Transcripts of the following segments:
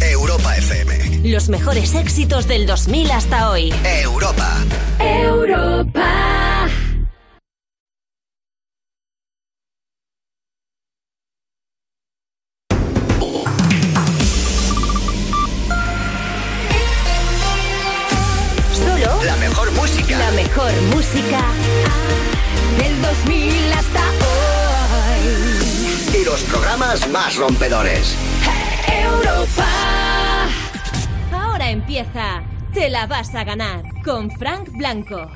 Europa FM. Los mejores éxitos del 2000 hasta hoy. Europa. Europa. Te la vas a ganar con Frank Blanco.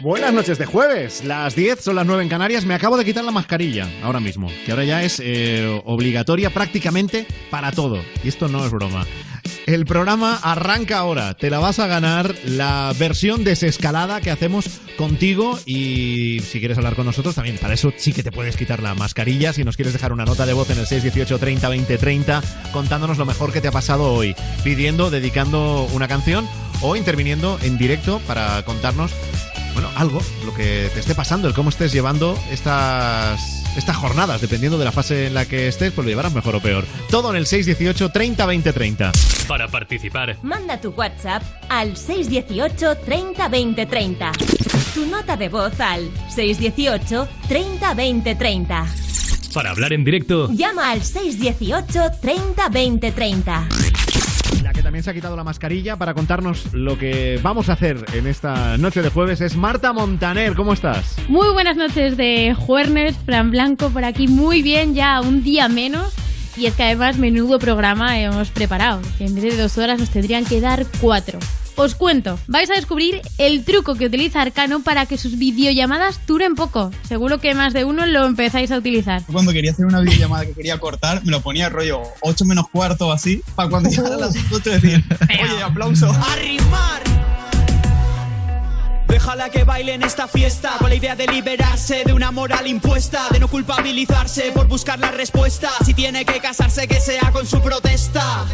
Buenas noches de jueves, las 10 son las 9 en Canarias. Me acabo de quitar la mascarilla ahora mismo, que ahora ya es eh, obligatoria prácticamente para todo. Y esto no es broma. El programa arranca ahora. Te la vas a ganar la versión desescalada que hacemos contigo. Y si quieres hablar con nosotros, también para eso sí que te puedes quitar la mascarilla. Si nos quieres dejar una nota de voz en el 618 30 20 30, contándonos lo mejor que te ha pasado hoy, pidiendo, dedicando una canción o interviniendo en directo para contarnos bueno, algo, lo que te esté pasando, el cómo estés llevando estas, estas jornadas, dependiendo de la fase en la que estés, pues lo llevarás mejor o peor. Todo en el 618 30 20 30. Para participar, Manda tu WhatsApp al 618 30 20 30. Tu nota de voz al 618 30 20 30. para hablar en directo, Llama al 618 30 20 30. La que también se ha quitado la mascarilla para contarnos lo que vamos a hacer en esta noche de jueves es Marta Montaner. ¿Cómo estás? Muy buenas noches de Juernes, Fran Blanco por aquí, muy bien, ya un día menos. Y es que además menudo programa hemos preparado, que en vez de dos horas nos tendrían que dar cuatro. Os cuento, vais a descubrir el truco que utiliza Arcano para que sus videollamadas duren poco. Seguro que más de uno lo empezáis a utilizar. Cuando quería hacer una videollamada que quería cortar, me lo ponía rollo 8 menos cuarto o así, para cuando llegara a las 8 decir, oye, aplauso. arrimar. Déjala que baile en esta fiesta con la idea de liberarse de una moral impuesta, de no culpabilizarse por buscar la respuesta. Si tiene que casarse, que sea con su protesta.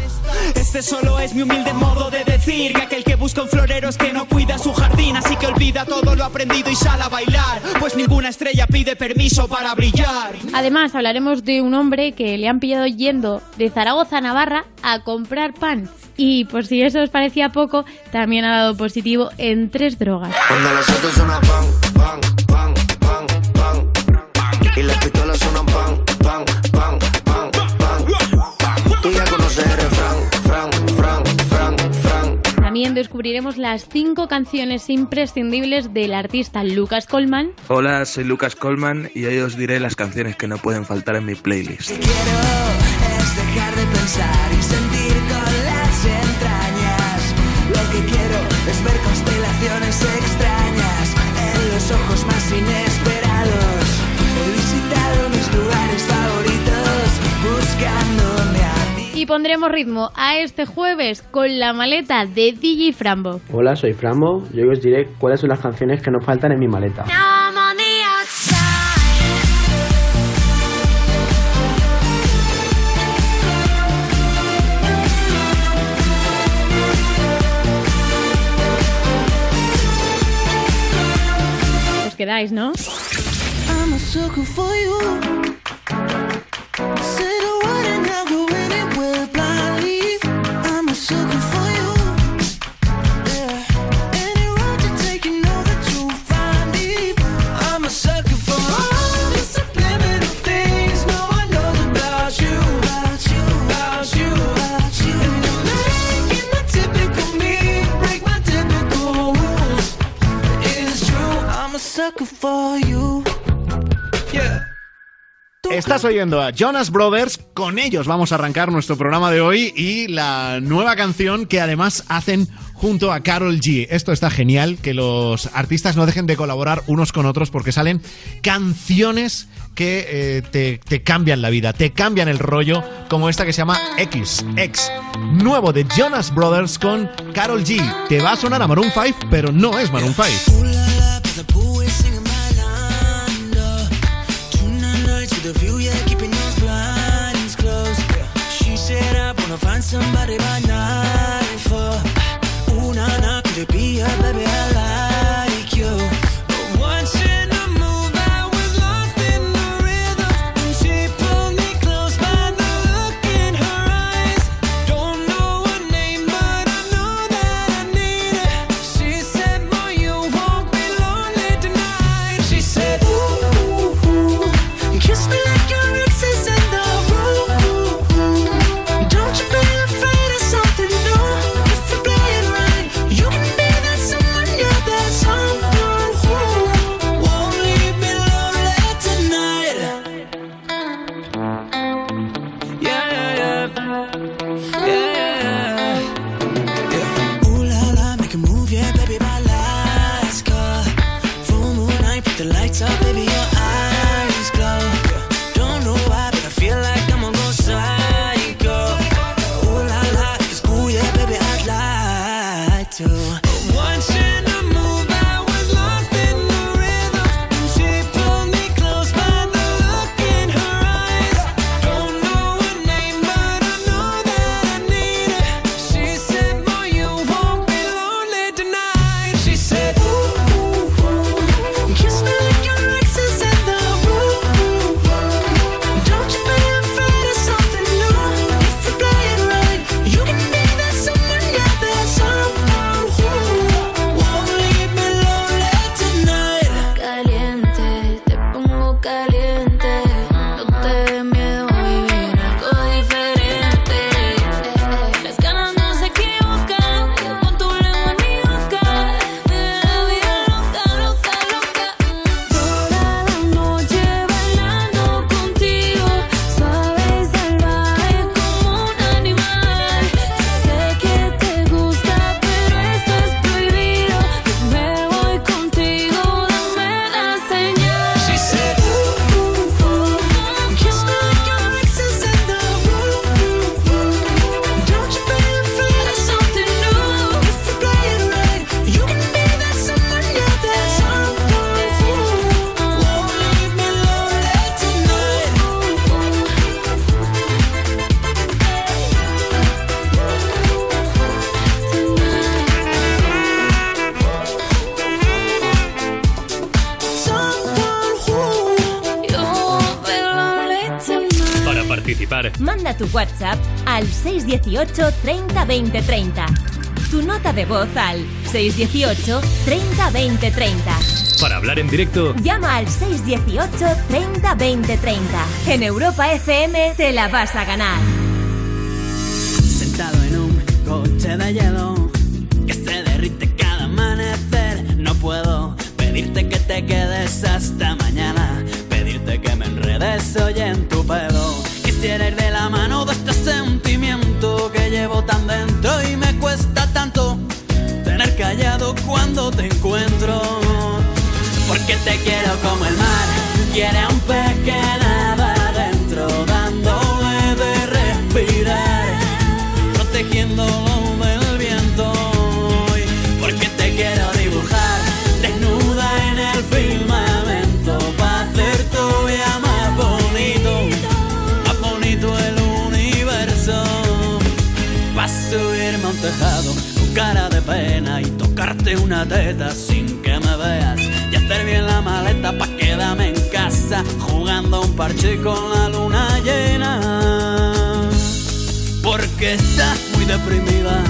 Este solo es mi humilde modo de decir que aquel que busca un florero es que no cuida su jardín, así que olvida todo lo aprendido y sale a bailar, pues ninguna estrella pide permiso para brillar. Además, hablaremos de un hombre que le han pillado yendo de Zaragoza a Navarra a comprar pan. Y por si eso os parecía poco, también ha dado positivo en tres drogas. Cuando los autos suenan pan, pan, pan, pan, pan, pan. Y las pistolas suenan pan, pan, pan, pan, pan, pan. Tú ya conoces el refrán, fran, fran, fran, fran. También descubriremos las cinco canciones imprescindibles del artista Lucas Colman. Hola, soy Lucas Colman y hoy os diré las canciones que no pueden faltar en mi playlist. quiero es dejar de pensar y los ojos más inesperados. He visitado mis lugares favoritos buscándome a ti. Y pondremos ritmo a este jueves con la maleta de DJ Frambo. Hola, soy Frambo y hoy os diré cuáles son las canciones que no faltan en mi maleta. Os quedáis, ¿no? I'm a Estás oyendo a Jonas Brothers, con ellos vamos a arrancar nuestro programa de hoy y la nueva canción que además hacen junto a Carol G. Esto está genial, que los artistas no dejen de colaborar unos con otros porque salen canciones que eh, te, cambian la vida, te cambian el rollo, como esta que se llama X, X, nuevo de Jonas Brothers con Carol G. Te va a sonar a Maroon 5, pero no es Maroon 5. A view, yeah, keeping those blinds closed. She said I wanna find somebody by night for. Ooh na na, could it be her, baby? I tu WhatsApp al 618 30 20 30. Tu nota de voz al 618 30 20 30. para hablar en directo, Llama al 618 30 20 30. En Europa FM te la vas a ganar. Sentado en un coche de hielo que se derrite cada amanecer. No puedo pedirte que te quedes hasta mañana, pedirte que me enredes hoy en tu pelo. Quisiera ir de la este sentimiento que llevo tan dentro y me cuesta tanto tener callado cuando te encuentro. Porque te quiero como el mar, quiere un pez que y tocarte una teta sin que me veas. Y hacer bien la maleta pa' quedarme en casa jugando un parche con la luna llena. Porque estás muy deprimida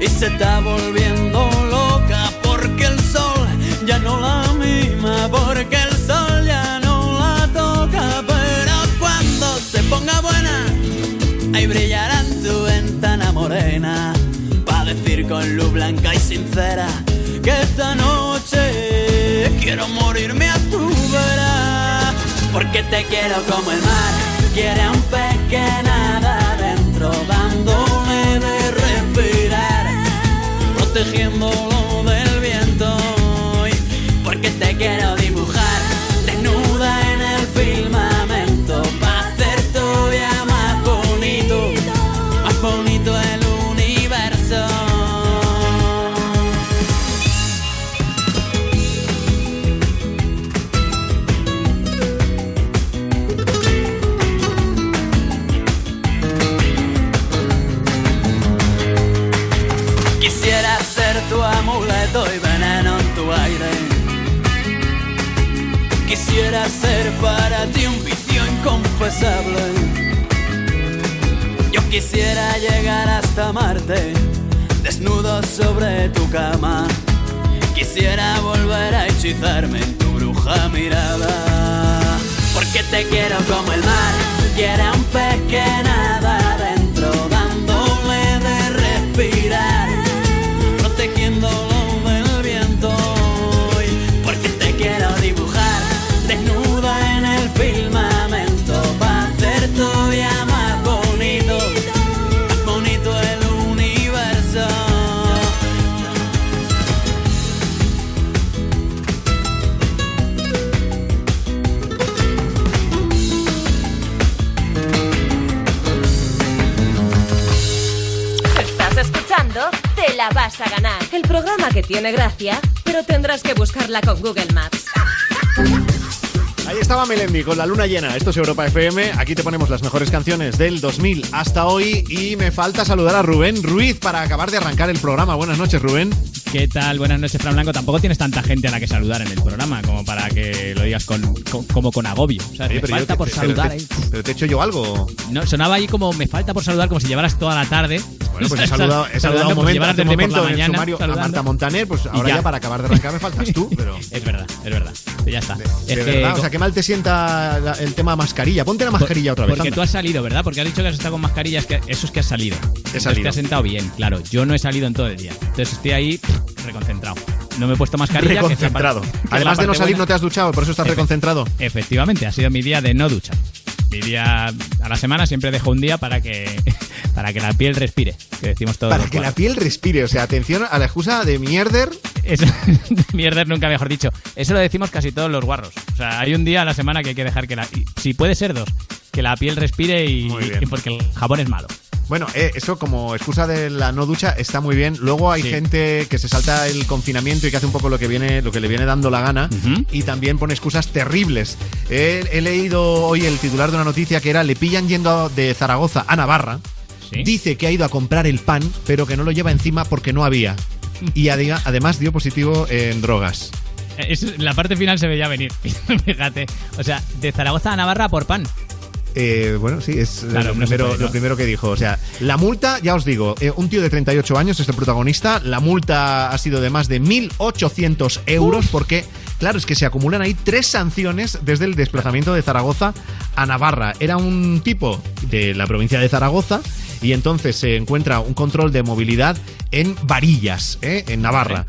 y se está volviendo loca. Porque el sol ya no la con luz blanca y sincera que esta noche quiero morirme a tu vera, porque te quiero como el mar, quiere a un pez que nada adentro, dándole de respirar, protegiéndolo Quisiera ser para ti un vicio inconfesable. Yo quisiera llegar hasta Marte, desnudo sobre tu cama. Quisiera volver a hechizarme en tu bruja mirada. Porque te quiero como el mar, quiere un pez que nada adentro, dándole de respirar, programa que tiene gracia, pero tendrás que buscarla con Google Maps. Ahí estaba Melendi con la luna llena. Esto es Europa FM. Aquí te ponemos las mejores canciones del 2000 hasta hoy. Y me falta saludar a Rubén Ruiz para acabar de arrancar el programa. Buenas noches, Rubén. ¿Qué tal? Buenas noches, Fran Blanco. Tampoco tienes tanta gente a la que saludar en el programa como para que lo digas con, con- como con agobio. O sea, Oye, me pero falta te- por pero saludar. te- ¿eh? Pero te he hecho yo algo. No, sonaba ahí como me falta por saludar, como si llevaras toda la tarde. Bueno, pues he saludado, he saludado un momento, hace un momento la en el mañana sumario a saludando. Marta Montaner. Pues ahora ya. ya. para acabar de arrancar me faltas tú. Pero Es verdad, es verdad. Ya está. de Es que- verdad, o sea, qué mal te sienta la- el tema mascarilla. Ponte la mascarilla otra vez. Porque anda. tú has salido, ¿verdad? Porque has dicho que has estado con mascarilla, es que eso es que has salido. Entonces salido. te has sentado bien, claro. Yo no he salido en todo el día. Entonces estoy ahí reconcentrado. No me he puesto mascarilla. Reconcentrado. que Además de no salir, buena. no te has duchado, por eso estás Efe- reconcentrado. Efectivamente, ha sido mi día de no ducha. Mi día a la semana siempre dejo un día para que para que la piel respire, que decimos todos. Para que la piel respire. O sea, atención a la excusa de mierder. Eso, mierder nunca mejor dicho. Eso lo decimos casi todos los guarros. O sea, hay un día a la semana que hay que dejar que la si puede ser dos, que la piel respire y, Muy bien. y porque el jabón es malo. Bueno, eh, eso como excusa de la no ducha está muy bien. Luego hay Sí. gente que se salta el confinamiento y que hace un poco lo que viene, lo que le viene dando la gana y también pone excusas terribles. He, he leído hoy el titular de una noticia que era le pillan yendo de Zaragoza a Navarra. Dice que ha ido a comprar el pan, pero que no lo lleva encima porque no había. Y además dio positivo en drogas. Es- la parte final se veía venir. Fíjate. O sea, de Zaragoza a Navarra por pan. Eh, bueno, sí, es Claro, lo, primero, puede, ¿no? lo primero que dijo. O sea, la multa, ya os digo, eh, un tío de 38 años es el protagonista. La multa ha sido de más de 1.800 euros porque, claro, es que se acumulan ahí tres sanciones desde el desplazamiento de Zaragoza a Navarra. Era un tipo de la provincia de Zaragoza y entonces se encuentra un control de movilidad en Varillas, ¿eh? en Navarra.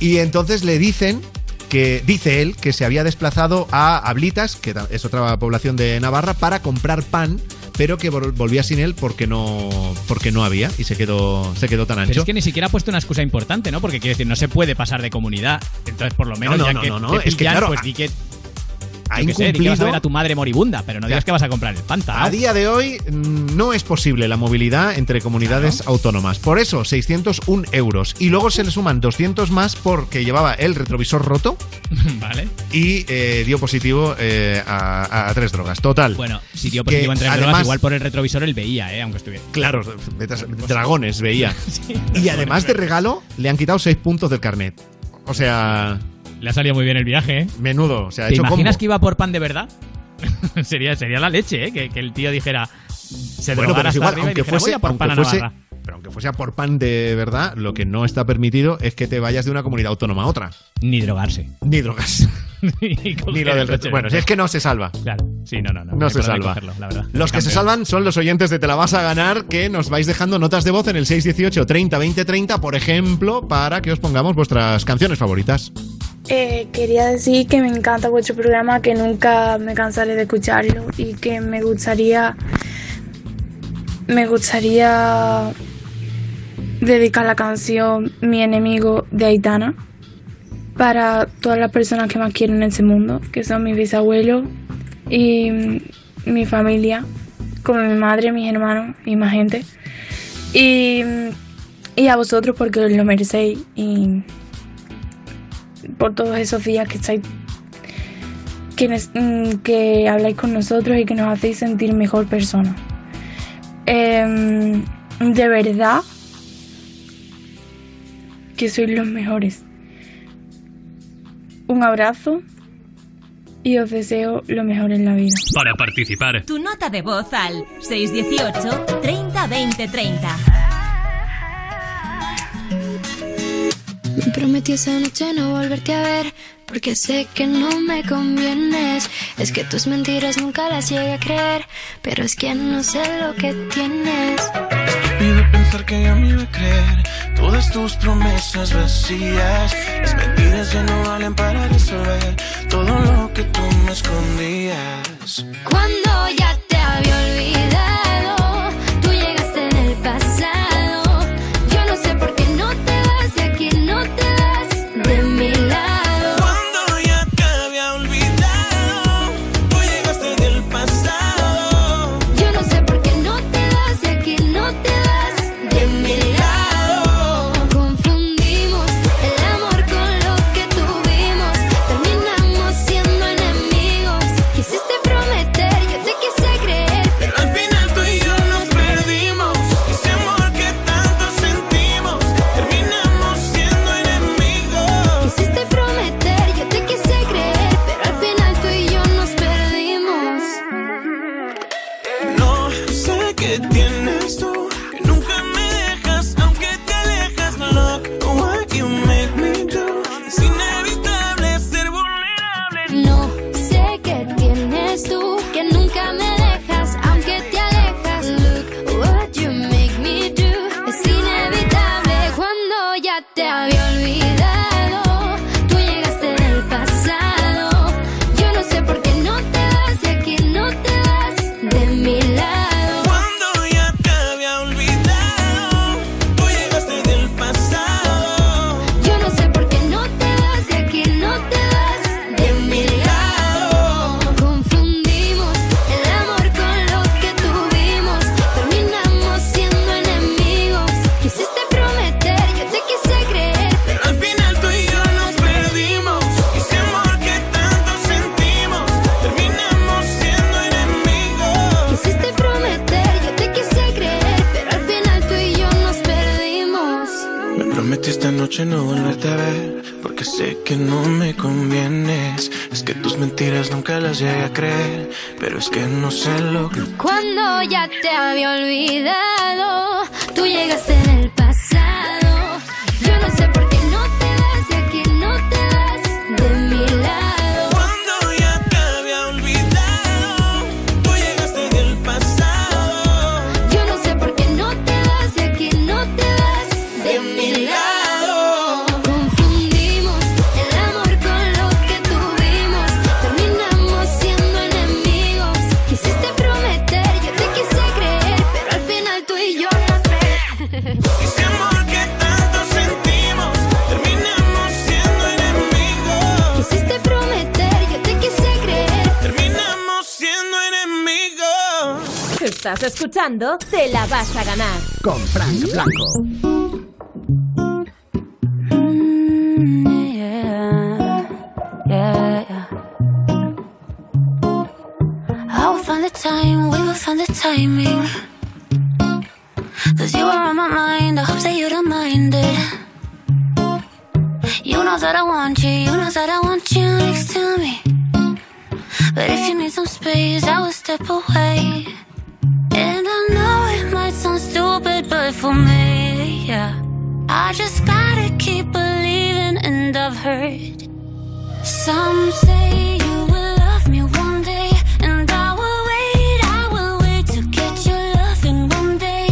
Y entonces le dicen que dice él que se había desplazado a Ablitas, que es otra población de Navarra, para comprar pan, pero que vol- volvía sin él porque no porque no había y se quedó se quedó tan Pero ancho. es que ni siquiera ha puesto una excusa importante, ¿no? Porque quiere decir, no se puede pasar de comunidad. Entonces, por lo menos, No, no, ya no, que no, no, te es que claro, pues ha- di que. Ha qué sé, vas a incumplido- ver a tu madre moribunda, pero no digas que vas a comprar el pan. tarao. A día de hoy mm, no es posible la movilidad entre comunidades autónomas. Por eso, 601 euros. Y luego se le suman 200 más porque llevaba el retrovisor roto vale. y eh, dio positivo eh, a, a tres drogas. Total. Bueno, si dio Que positivo entre drogas, además- igual por el retrovisor él veía, ¿eh? Aunque estuviera. Claro, dragones veía. y además de regalo, le han quitado 6 puntos del carnet. O sea. Le ha salido muy bien el viaje, ¿eh? Menudo. O sea, ha ¿Te hecho imaginas combo. que iba por pan de verdad? sería, sería la leche, ¿eh? Que, que el tío dijera. Se Bueno, pero es igual, aunque dijera, fuese, "Voy a por aunque pan a fuese- Navarra". Pero aunque fuese por pan de verdad, lo que no está permitido es que te vayas de una comunidad autónoma a otra. Ni drogarse. Ni drogas. Ni lo del retro- Bueno, ¿no? si es que no se salva. Claro, sí, no, no, no. No se salva. cogerlo, la verdad. Los que se salvan son los oyentes de Te la vas a ganar que nos vais dejando notas de voz en el 618 30 20 30, por ejemplo, para que os pongamos vuestras canciones favoritas. Eh, quería decir que me encanta vuestro programa, que nunca me cansaré de escucharlo y que me gustaría me gustaría dedicar la canción Mi enemigo de Aitana para todas las personas que más quiero en este mundo, que son mis bisabuelos y mi familia, como mi madre, mis hermanos y más gente. Y, y a vosotros porque lo merecéis y por todos esos días que estáis que, mm, que habláis con nosotros y que nos hacéis sentir mejor persona. Em, de verdad que sois los mejores. Un abrazo y os deseo lo mejor en la vida. Para participar, Tu nota de voz al 618 30 20 30. Me prometí esa noche no volverte a ver, porque sé que no me convienes. Es que tus mentiras nunca las llegué a creer, pero es que no sé lo que tienes. Estúpido pensar que ya me iba a creer todas tus promesas vacías. Las mentiras ya no valen para resolver todo lo que tú me escondías. Cuando ya noche no volverte a ver, porque sé que no me convienes. Es que tus mentiras nunca las llegué a creer, pero es que no sé lo que... Cuando ya te había olvidado, tú llegaste Estás escuchando Te la vas a ganar. Con Frank Blanco. Yeah, yeah, yeah. I will find the time, we will find the timing. Cause you are on my mind, I hope that you don't mind it. You know that I want you, you know that I want you next to me. But if you need some space, I will step away. Stupid, but for me, yeah. I just gotta keep believing, and I've heard some say you will love me one day, and I will wait, I will wait to get your love in one day.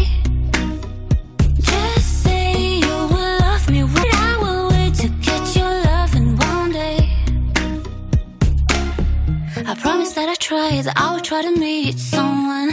Just say you will love me, wait, I will wait to get your love in one day. I promise that I try, that I will try to meet someone.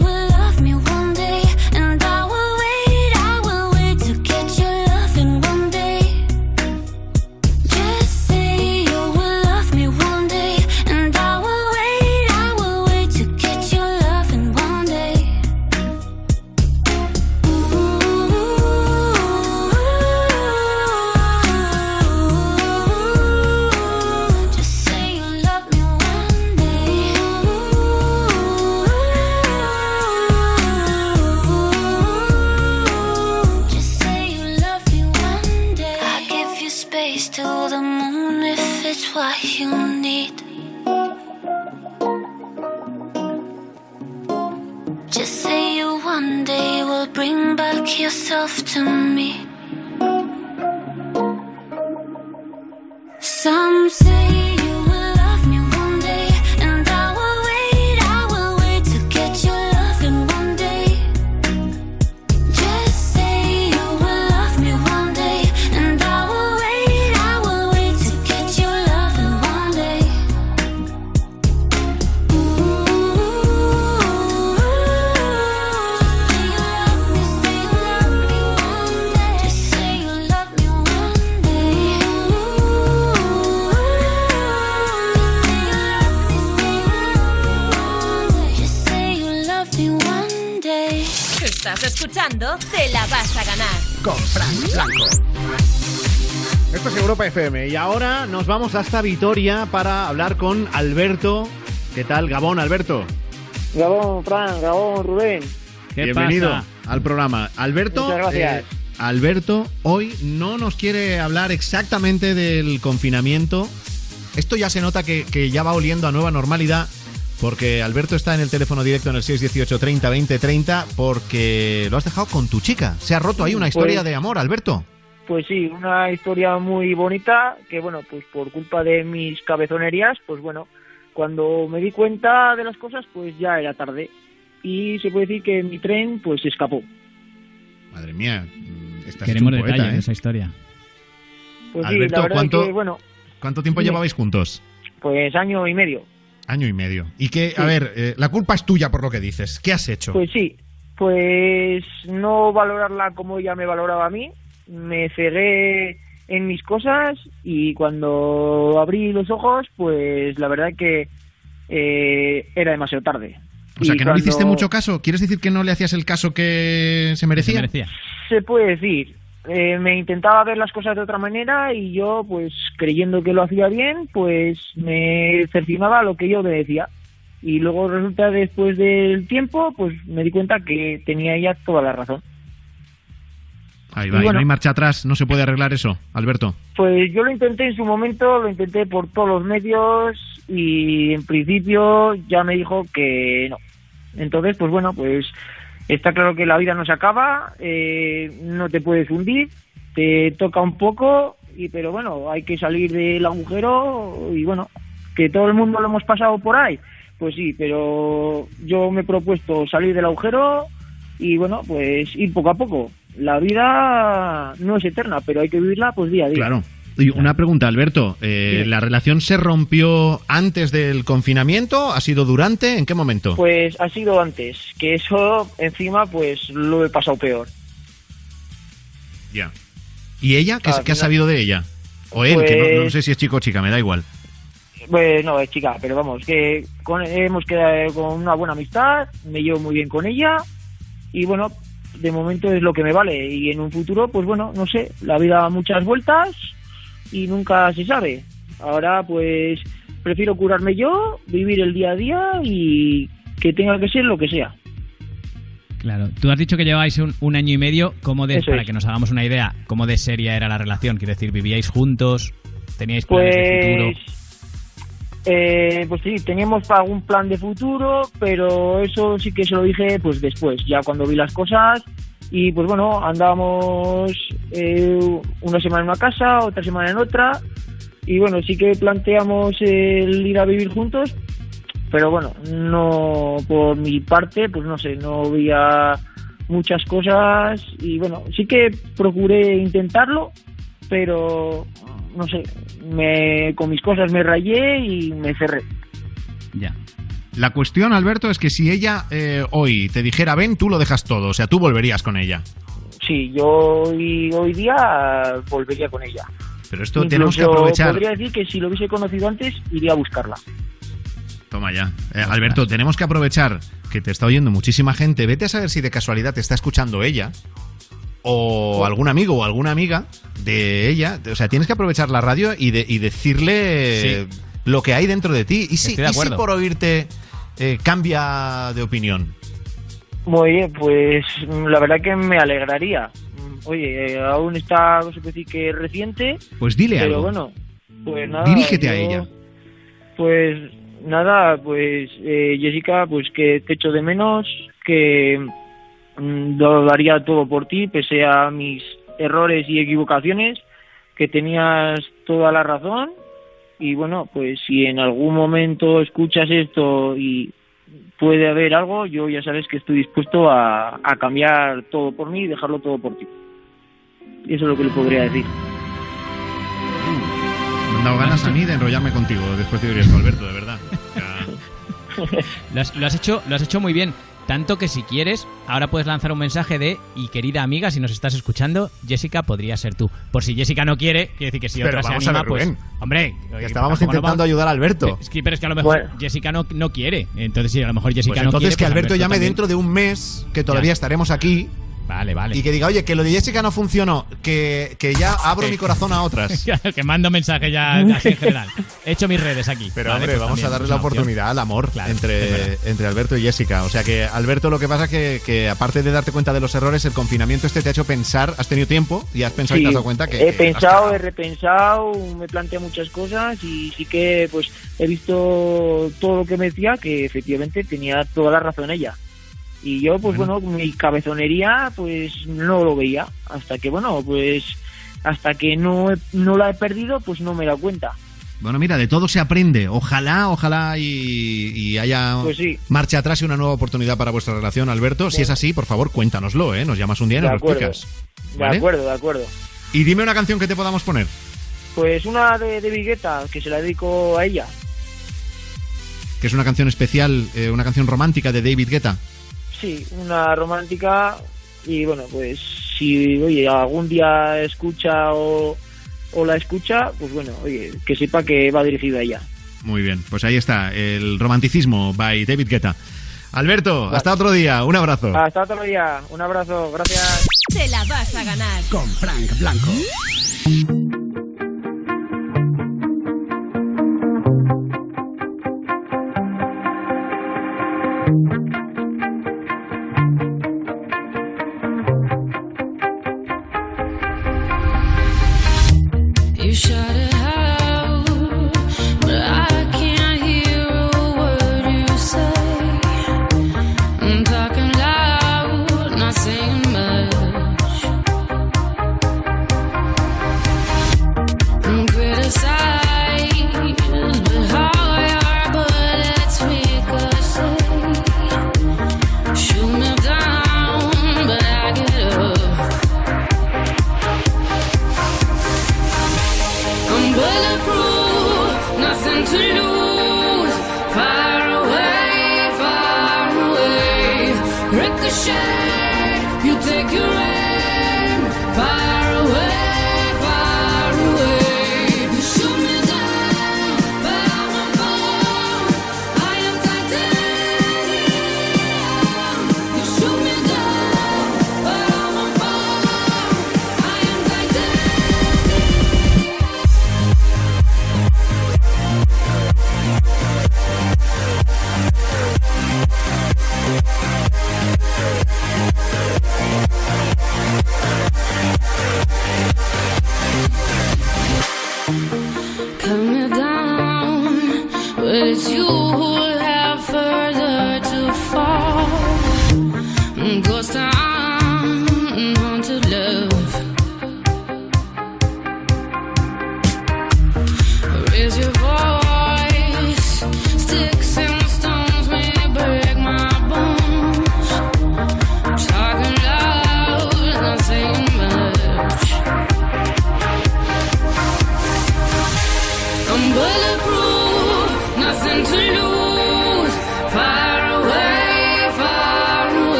bring back yourself to me. Some say escuchando Te la vas a ganar. Con Frank Blanco. Esto es Europa FM y ahora nos vamos hasta Vitoria para hablar con Alberto. ¿Qué tal, Gabón, Alberto? Gabón, Fran, Gabón, Rubén. Bienvenido al programa. Alberto, Muchas gracias. eh, Alberto hoy no nos quiere hablar exactamente del confinamiento, Esto ya se nota que, que ya va oliendo a nueva normalidad. Porque Alberto está en el teléfono directo en el 618 30 20 30 porque lo has dejado con tu chica. Se ha roto ahí una historia Pues- de amor, Alberto. Pues sí, una historia muy bonita que, bueno, pues por culpa de mis cabezonerías, pues bueno, cuando me di cuenta de las cosas, pues ya era tarde. Y se puede decir que mi tren, pues se escapó. Madre mía, mm, estás Queremos hecho un poeta, detalles de ¿eh? esa historia. Pues sí, Alberto, la verdad ¿cuánto- que, bueno, ¿Cuánto tiempo llevabais juntos? pues año y medio. Año y medio. Y que, a ver, eh, la culpa es tuya por lo que dices. ¿Qué has hecho? Pues sí, pues no valorarla como ella me valoraba a mí, me cegué en mis cosas y cuando abrí los ojos, pues la verdad que eh, era demasiado tarde. o sea, que no le hiciste mucho caso. ¿Quieres decir que no le hacías el caso que se merecía? Se puede decir. Eh, me intentaba ver las cosas de otra manera y yo, pues creyendo que lo hacía bien, pues me cercinaba lo que yo me decía. Y luego resulta después del tiempo, pues me di cuenta que tenía ella toda la razón. Ahí va, y bueno. no hay marcha atrás, no se puede arreglar eso, Alberto. Pues yo lo intenté en su momento, lo intenté por todos los medios y en principio ya me dijo que no. Entonces, pues bueno, pues está claro que la vida no se acaba, eh, no te puedes hundir, te toca un poco, y pero bueno, hay que salir del agujero y bueno, que todo el mundo lo hemos pasado por ahí. Pues sí, pero yo me he propuesto salir del agujero y bueno, pues ir poco a poco. La vida no es eterna, pero hay que vivirla pues día a día. Claro. Y una pregunta, Alberto. eh. ¿La relación se rompió antes del confinamiento? ¿Ha sido durante? ¿En qué momento? Pues ha sido antes, que eso encima pues lo he pasado peor. Ya. ¿Y ella? ¿Qué, has sabido de ella? O él, que no, no Pues- sé si es chico o chica, me da igual. Pues no, es chica, pero vamos, que con- hemos quedado con una buena amistad, me llevo muy bien con ella y bueno, de momento es lo que me vale y en un futuro, pues bueno, no sé, la vida da muchas vueltas y nunca se sabe. Ahora pues prefiero curarme yo, vivir el día a día y que tenga que ser lo que sea. Claro. Tú has dicho que lleváis un, un año y medio. ¿Cómo de, Eso para es. que nos hagamos una idea, cómo de seria era la relación? Quiero decir, ¿vivíais juntos? ¿Teníais planes de futuro? Pues, eh, pues sí, teníamos algún plan de futuro, pero eso sí que se lo dije pues después, ya cuando vi las cosas y pues bueno, andábamos eh, una semana en una casa, otra semana en otra y bueno, sí que planteamos el ir a vivir juntos, pero bueno, no por mi parte, pues no sé, no había muchas cosas y bueno, sí que procuré intentarlo, pero no sé, me, con mis cosas me rayé y me cerré. Ya. La cuestión, Alberto, es que si ella eh, hoy te dijera ven, tú lo dejas todo. O sea, tú volverías con ella. Sí, yo hoy, hoy día volvería con ella. Pero esto tenemos que aprovechar. Podría decir que si lo hubiese conocido antes, iría a buscarla. Toma ya. Eh, Alberto, tenemos que aprovechar que te está oyendo muchísima gente. Vete a saber si de casualidad te está escuchando ella o algún amigo o alguna amiga de ella. O sea, tienes que aprovechar la radio y, de- y decirle lo que hay dentro de ti. ¿Y si, y si por oírte eh, cambia de opinión? Bien, pues mm, la verdad que me alegraría. Mm, Oye, eh, aún está, no sé qué decir que reciente. Pues dile pero algo. bueno, pues nada. Dirígete a ella. Pues nada, pues eh, Jessica, pues que te echo de menos, que mm, lo daría todo por ti, pese a mis errores y equivocaciones, que tenías toda la razón. Y bueno, pues si en algún momento escuchas esto y puede haber algo, yo ya sabes que estoy dispuesto a, cambiar todo por mí y dejarlo todo por ti. Eso es lo que le podría decir. Me han dado ganas a mí de enrollarme contigo después de oír esto, Alberto, de verdad. Lo has, lo has hecho, lo has hecho muy bien. Tanto que si quieres, ahora puedes lanzar un mensaje de y querida amiga, si nos estás escuchando, Jessica podría ser tú. Por si Jessica no quiere, quiere decir que si Pero otra se vamos a anima, ver, pues. Rubén. Hombre, Que estábamos intentando ayudar a Alberto. Es que, pero es que a lo mejor Jessica no, no quiere. Entonces, sí, a lo mejor Jessica Pues no entonces quiere. que pues Alberto llame también. dentro de un mes, que todavía Ya. estaremos aquí, Vale, vale. Y que diga, oye, que lo de Jessica no funcionó, que, que ya abro mi corazón a otras. Claro, que mando mensaje ya así en general. He hecho mis redes aquí. Pero Vale, hombre, pues vamos también a darle la oportunidad al amor entre, entre Alberto y Jessica. O sea que Alberto lo que pasa es que, que aparte de darte cuenta de los errores, el confinamiento este te ha hecho pensar, has tenido tiempo y has pensado y te has dado cuenta que... he pensado, he repensado, me planteé muchas cosas y sí que pues he visto todo lo que me decía que efectivamente tenía toda la razón ella. Y yo pues bueno, mi cabezonería pues no lo veía hasta que bueno, pues hasta que no, he- no la he perdido pues no me he dado cuenta. Bueno, mira, de todo se aprende. Ojalá, ojalá y, y haya Pues sí. marcha atrás y una nueva oportunidad para vuestra relación, Alberto. Si es así, por favor, cuéntanos,lo ¿eh? Nos llamas un día y nos acuerdo. explicas. De acuerdo, de acuerdo. Y dime una canción que te podamos poner. Pues una de, de Vigueta que se la dedico a ella. Que es una canción especial, eh, una canción romántica de David Guetta. Sí, una romántica y bueno, pues si oye algún día escucha o, o la escucha, pues bueno, oye, que sepa que va dirigido a ella. Muy bien, pues ahí está, el romanticismo by David Guetta. Alberto, hasta otro día, un abrazo. Hasta otro día, un abrazo, gracias. Te la vas a ganar. Con Frank Blanco.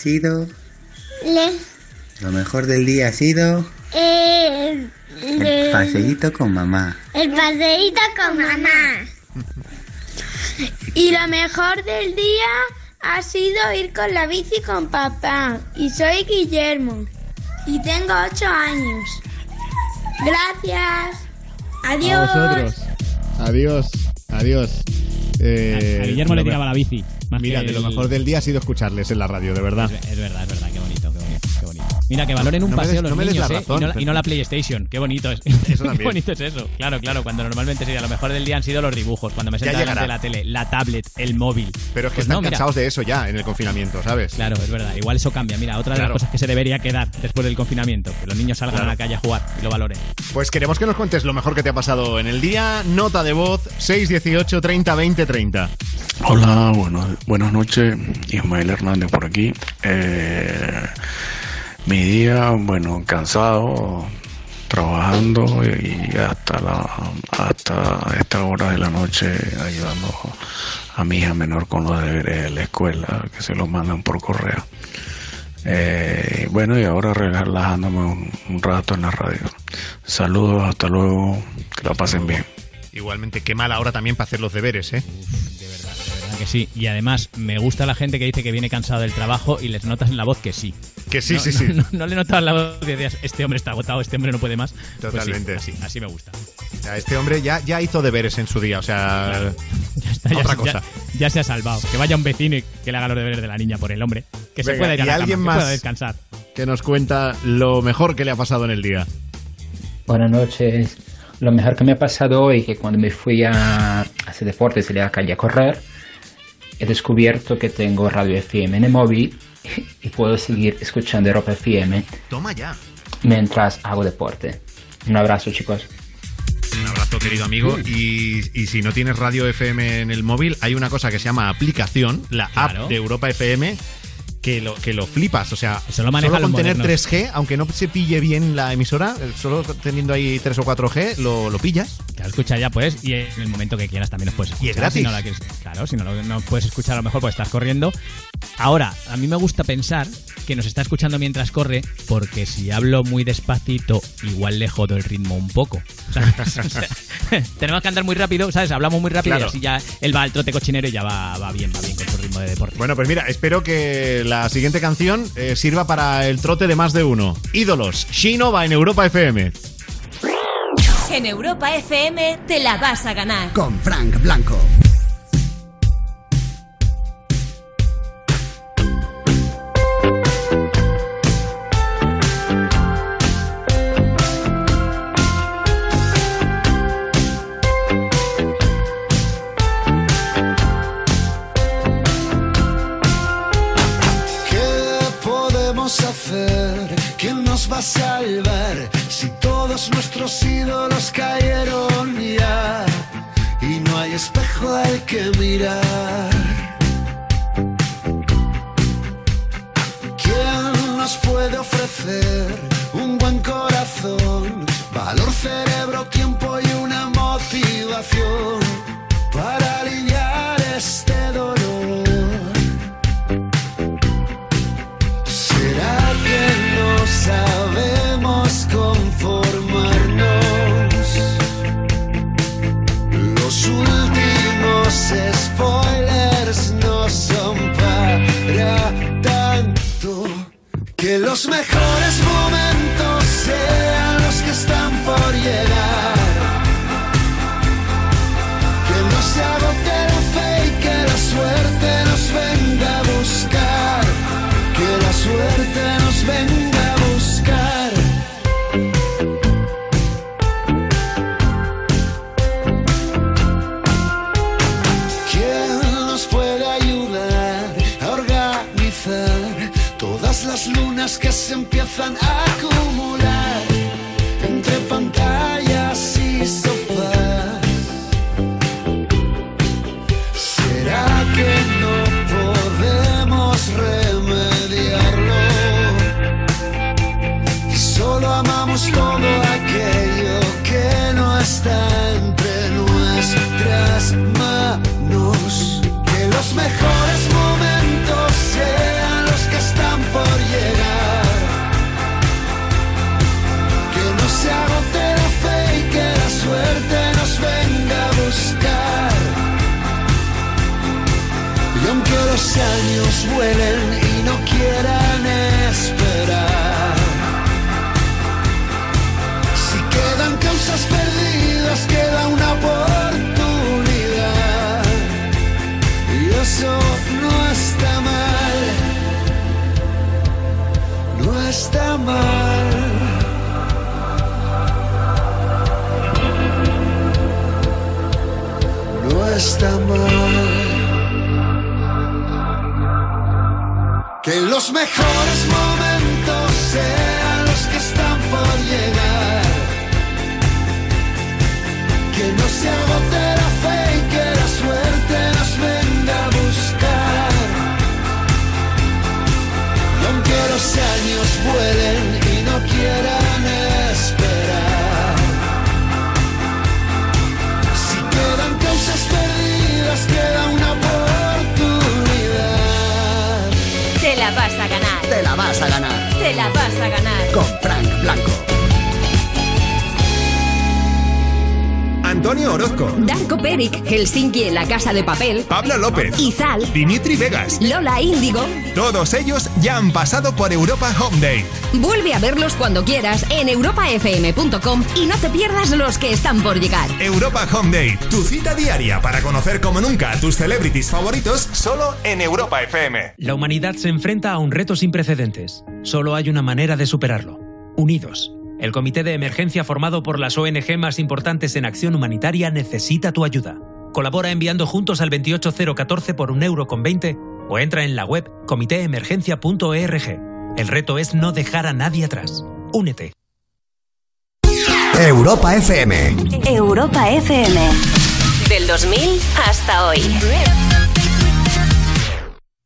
Sido. Le, Lo mejor del día ha sido. eh, El paseíto con mamá. el paseíto con mamá. Y lo mejor del día ha sido ir con la bici con papá. Y soy Guillermo. Y tengo ocho años. Gracias. Adiós. A vosotros. Adiós. Adiós. Eh, A Guillermo le tiraba la bici. Más Mira, que de lo mejor del día ha sido escucharles en la radio, de verdad. Es verdad, es verdad, qué bonito, qué bonito, qué bonito. Mira, que valoren un No paseo des- los no niños, la ¿eh? razón, y, no, la- pero- y no la PlayStation. Qué bonito es. Eso qué también. bonito es eso. Claro, claro, cuando normalmente sería lo mejor del día han sido los dibujos, cuando me sentaba delante de la tele, la tablet, el móvil. Pero es que Pues están mira. cansados de eso ya en el confinamiento, ¿sabes? Claro, es verdad. Igual eso cambia. Mira, otra de Claro. las cosas que se debería quedar después del confinamiento, que los niños salgan Claro. a la calle a jugar y lo valoren. Pues queremos que nos cuentes lo mejor que te ha pasado en el día. Nota de voz 618 30 20 30. Hola, bueno, buenas noches. Ismael Hernández por aquí. Eh, mi día, bueno, cansado, trabajando y hasta la hasta esta hora de la noche ayudando a mi hija menor con los deberes de la escuela que se los mandan por correo. Eh, bueno, y ahora relajándome un, un rato en la radio. Saludos, hasta luego, que la pasen bien. Igualmente, qué mala hora también para hacer los deberes, ¿eh? ¿Verdad que sí? Y además, me gusta la gente que dice que viene cansado del trabajo y les notas en la voz que sí. Que sí, No, sí, no, sí. No, no le notas en la voz que decías, este hombre está agotado, este hombre no puede más. Pues sí, Totalmente. así, así me gusta. Este hombre ya, ya hizo deberes en su día, o sea, Ya está, ya, otra ya- cosa. ya se ha salvado. Que vaya un vecino y que le haga los deberes de la niña por el hombre. Que se pueda ir a la alguien cama, que más pueda descansar. que nos cuenta lo mejor que le ha pasado en el día. Buenas noches. Lo mejor que me ha pasado hoy que cuando me fui a hacer deporte, salí a la calle a correr, he descubierto que tengo radio FM en el móvil y puedo seguir escuchando Europa FM Toma ya. mientras hago deporte. Un abrazo, chicos. Un abrazo, querido amigo. Y, y si no tienes radio FM en el móvil, hay una cosa que se llama aplicación, la Claro. app de Europa FM, que lo, que lo flipas. O sea, Eso lo solo con tener modernos. 3G, aunque no se pille bien la emisora, solo teniendo ahí 3 o 4G, lo, lo pillas. Te lo escuchas ya, pues, y en el momento que quieras también nos puedes escuchar. Y es gratis. Si no la quieres- claro, si no lo no puedes escuchar a lo mejor porque estás corriendo. Ahora, a mí me gusta pensar que nos está escuchando mientras corre, porque si hablo muy despacito, igual le jodo el ritmo un poco. tenemos que andar muy rápido, ¿sabes? Hablamos muy rápido Claro. y así ya él va al trote cochinero y ya va, va bien, va bien con su ritmo de deporte. Bueno, pues mira, espero que la siguiente canción eh, sirva para el trote de más de uno. Ídolos, Shino va en Europa FM. En Europa FM te la vas a ganar. Con Frank Blanco. Espejo al que mirar? ¿Quién nos puede ofrecer un buen corazón, valor, cerebro, tiempo y una motivación Que los mejores momentos que se empiezan a acumular entre pantallas y sofás? ¿Será que no podemos remediarlo? Olvidemos todo aquello que no está entre nuestras manos. Que los mejores años vuelen y no quieran esperar, si quedan causas perdidas, queda una oportunidad. Y eso no está mal, no está mal. No está mal. Que los mejores momentos sean los que están por llegar. Que no se agote la fe y que la suerte nos venga a buscar. Y aunque los años vuelen y no quieran la vas a ganar. Con Frank Blanco. Antonio Orozco, Darko Peric, Helsinki en la Casa de Papel, Pablo López, Izal, Dimitri Vegas. Lola Índigo. Todos ellos ya han pasado por Europa Home Date. Vuelve a verlos cuando quieras en europafm.com y no te pierdas los que están por llegar. Europa Home Date, tu cita diaria para conocer como nunca a tus celebrities favoritos solo en Europa FM. La humanidad se enfrenta a un reto sin precedentes. Solo hay una manera de superarlo. Unidos. El comité de emergencia formado por las ONG más importantes en acción humanitaria necesita tu ayuda. Colabora enviando juntos al 28014 por un euro con 20 o entra en la web comitéemergencia.org. El reto es no dejar a nadie atrás. Únete. Europa FM. Europa FM. Del 2000 hasta hoy.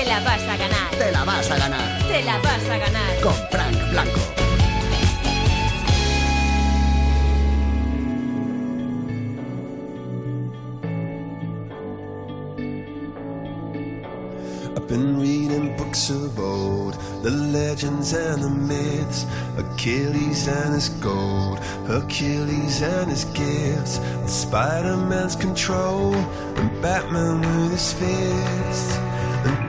Te la vas a ganar. Te la vas a ganar. Te la vas a ganar. Con Frank Blanco. I've been reading books of old, the legends and the myths, Achilles and his gold, Hercules and his gifts, Spider Man's control, and Batman with his fists.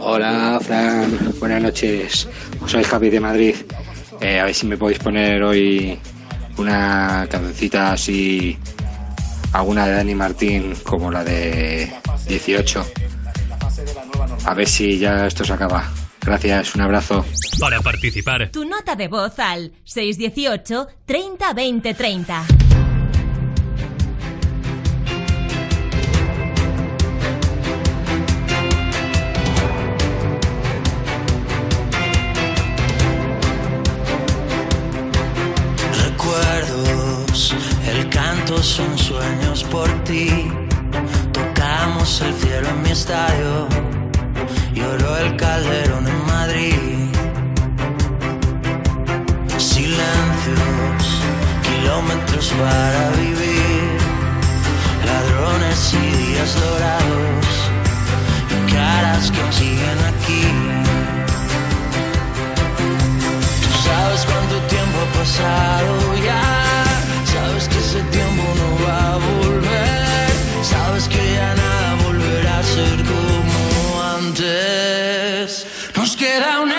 Hola, Fran. Buenas noches. Soy Javi de Madrid. Eh, a ver si me podéis poner hoy una cancioncita así, alguna de Dani Martín, como la de 18. A ver si ya esto se acaba. Gracias, un abrazo. Para participar, Tu nota de voz al 618 30 20 30. Son sueños por ti. Tocamos el cielo en mi estadio. Lloró el calderón en Madrid. Silencios, kilómetros para vivir. Ladrones y días dorados. Y caras que aún siguen aquí. Tú sabes cuánto tiempo ha pasado ya. Sabes que ese tiempo no va a volver. Sabes que ya nada volverá a ser como antes. Nos queda una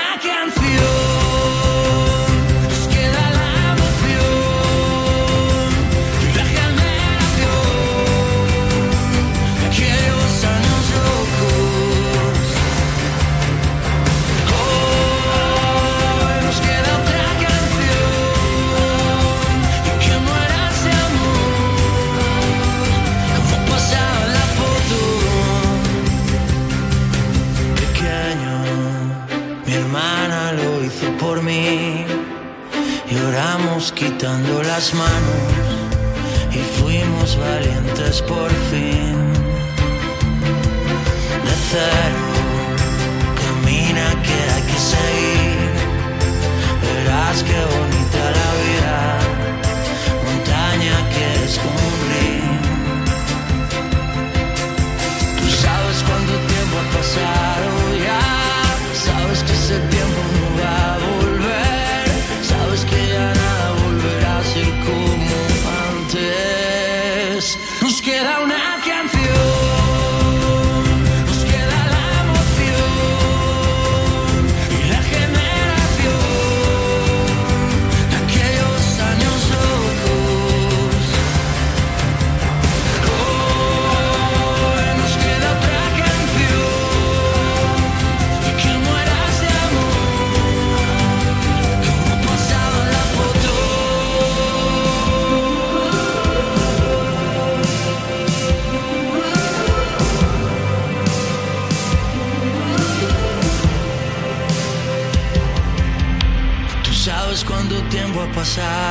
Quitando las manos y fuimos valientes por fin. De cero, camina que hay que seguir. Verás qué bonita la vida, montaña que es como un. Tú sabes cuánto tiempo ha pasado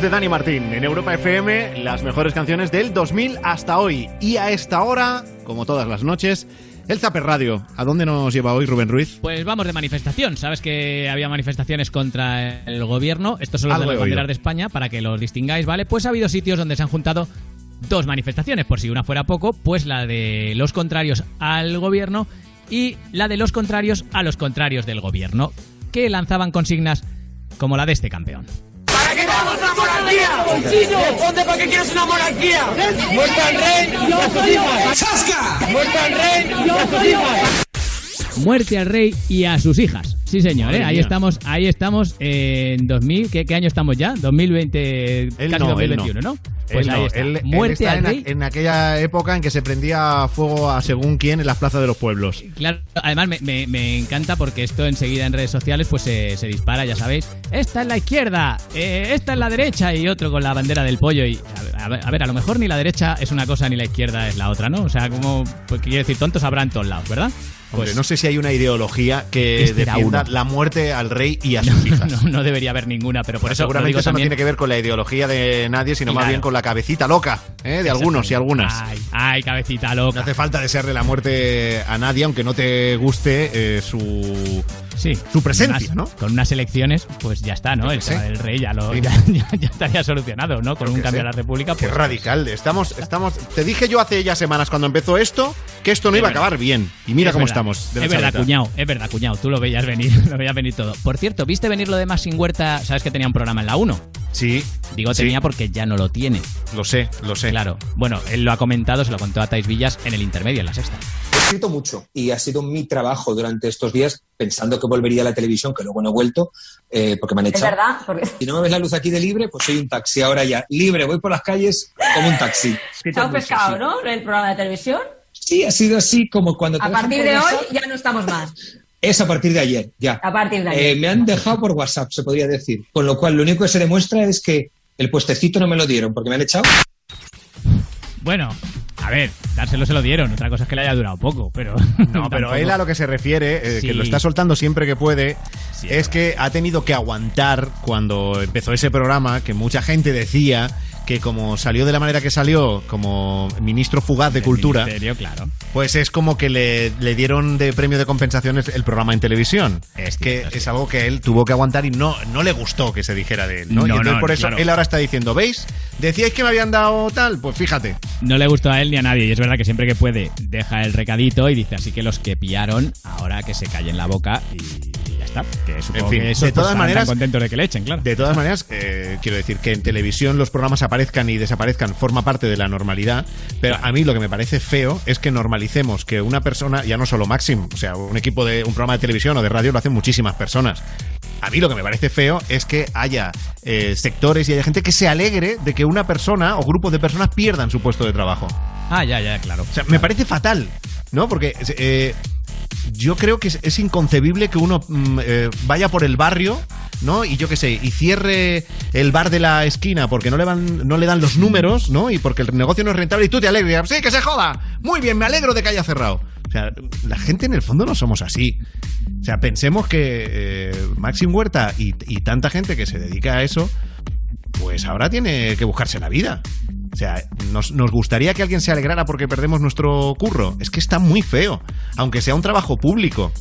Voz de Dani Martín en Europa FM, las mejores canciones del 2000 hasta hoy. Y a esta hora, como todas las noches, el Zaper Radio. ¿A dónde nos lleva hoy Rubén Ruiz? Pues vamos de manifestación. Sabes que había manifestaciones contra el gobierno. Estos son los Algo de las banderas de España, para que los distingáis, ¿vale? Pues ha habido sitios donde se han juntado dos manifestaciones, por si una fuera poco, pues la de los contrarios al gobierno y la de los contrarios a los contrarios del gobierno, que lanzaban consignas como la de este campeón. ¿Para qué una monarquía? Responde para qué quieres una monarquía. Muerta al rey y a sus hijas. ¡Chasca! Muerta al rey y a sus hijas. Muerte al rey y a sus hijas. Sí, señor, ¿eh? ahí estamos, ahí estamos en 2000, ¿qué, qué año estamos ya? 2020, Él casi no, él 2021, no. ¿no? Pues Él ahí no, está. él- él Muerte está al en, rey. en aquella época en que se prendía fuego a según quién en las plazas de los pueblos. Claro, además me, me- me encanta porque esto enseguida en redes sociales pues se, se dispara, ya sabéis. Esta es la izquierda, eh, esta es la derecha y otro con la bandera del pollo. Y a, ver- a ver, a lo mejor ni la derecha es una cosa ni la izquierda es la otra, ¿no? O sea, como, pues quiero decir, tontos habrá en todos lados, ¿verdad? Hombre, Pues no sé si hay una ideología que defienda uno. la muerte al rey y a sus hijas. no, no debería haber ninguna, pero por eso lo Seguramente digo eso no tiene que ver con la ideología de nadie, sino más bien con la cabecita loca ¿eh? de algunos y algunas. Ay, ay, cabecita loca. No hace falta desearle la muerte a nadie, aunque no te guste eh, su, Sí, su presencia, unas- ¿no? Con unas elecciones, pues ya está, ¿no? Yo El qué tema sé. del rey ya, lo, Sí. ya, ya- ya estaría solucionado, ¿no? Con Yo un qué cambio sé. a la República. Qué Pues, radical. Estamos, estamos. Te dije yo hace ya semanas cuando empezó esto que esto no Es iba a acabar bien. Y mira Es cómo verdad. estamos. de la Es verdad, cuñado, es verdad, cuñado. Tú lo veías venir, lo veías venir todo. Por cierto, ¿viste venir lo de Más sin Huerta? ¿Sabes que tenía un programa en la 1? Sí. Digo Sí. tenía porque ya no lo tiene. Lo sé, lo sé. Claro. Bueno, él lo ha comentado, se lo contó a Tais Villas en el intermedio, en la sexta. He escrito mucho y ha sido mi trabajo durante estos días pensando que volvería a la televisión, que luego no he vuelto eh, porque me han Es echado. verdad, porque Si no me ves la luz aquí de libre, pues soy un taxi ahora ya. Libre, voy por las calles como un taxi. ha pescado, ¿no? El programa de televisión. Sí, ha sido así como cuando te A partir de hoy ya no estamos más. Es a partir de ayer, ya. A partir de Eh, ayer. me han dejado por WhatsApp, se podría decir. Con lo cual, lo único que se demuestra es que el puestecito no me lo dieron porque me han echado. Bueno, a ver, dárselo se lo dieron. Otra cosa es que le haya durado poco, pero. No, pero él a lo que se refiere, eh, Sí. que lo está soltando siempre que puede, Sí, es que ha tenido que aguantar cuando empezó ese programa, que mucha gente decía que como salió de la manera que salió, como ministro fugaz de El cultura, claro. pues es como que le, le dieron de premio de compensaciones el programa en televisión. Es que es algo que él tuvo que aguantar y no, no le gustó que se dijera de él, ¿no? No, y entonces no, por eso claro. él ahora está diciendo, ¿veis? Decíais que me habían dado tal, pues fíjate. No le gustó a él ni a nadie. Y es verdad que siempre que puede deja el recadito y dice así que los que pillaron, ahora que se callen la boca y, está. Que supongo En fin, que eso de todas maneras, contentos de que le echen, claro. De todas maneras, eh, quiero decir que en televisión los programas aparezcan y desaparezcan forma parte de la normalidad, pero a mí lo que me parece feo es que normalicemos que una persona, ya no solo Maxim, o sea, un equipo de un programa de televisión o de radio lo hacen muchísimas personas. A mí lo que me parece feo es que haya eh, sectores y haya gente que se alegre de que una persona o grupo de personas pierdan su puesto de trabajo. Ah, ya, ya, claro. O sea, me parece fatal, ¿no? Porque eh, yo creo que es, inconcebible que uno mm, eh, vaya por el barrio, ¿no? Y yo qué sé, y cierre el bar de la esquina porque no le, van, no le dan los números, ¿no? Y porque el negocio no es rentable y tú te alegres. Sí, que se joda. Muy bien, me alegro de que haya cerrado. O sea, la gente en el fondo no somos así. O sea, pensemos que eh, Maxim Huerta y tanta gente que se dedica a eso, pues ahora tiene que buscarse la vida. O sea, nos, nos gustaría que alguien se alegrara porque perdemos nuestro curro. Es que está muy feo, aunque sea un trabajo público.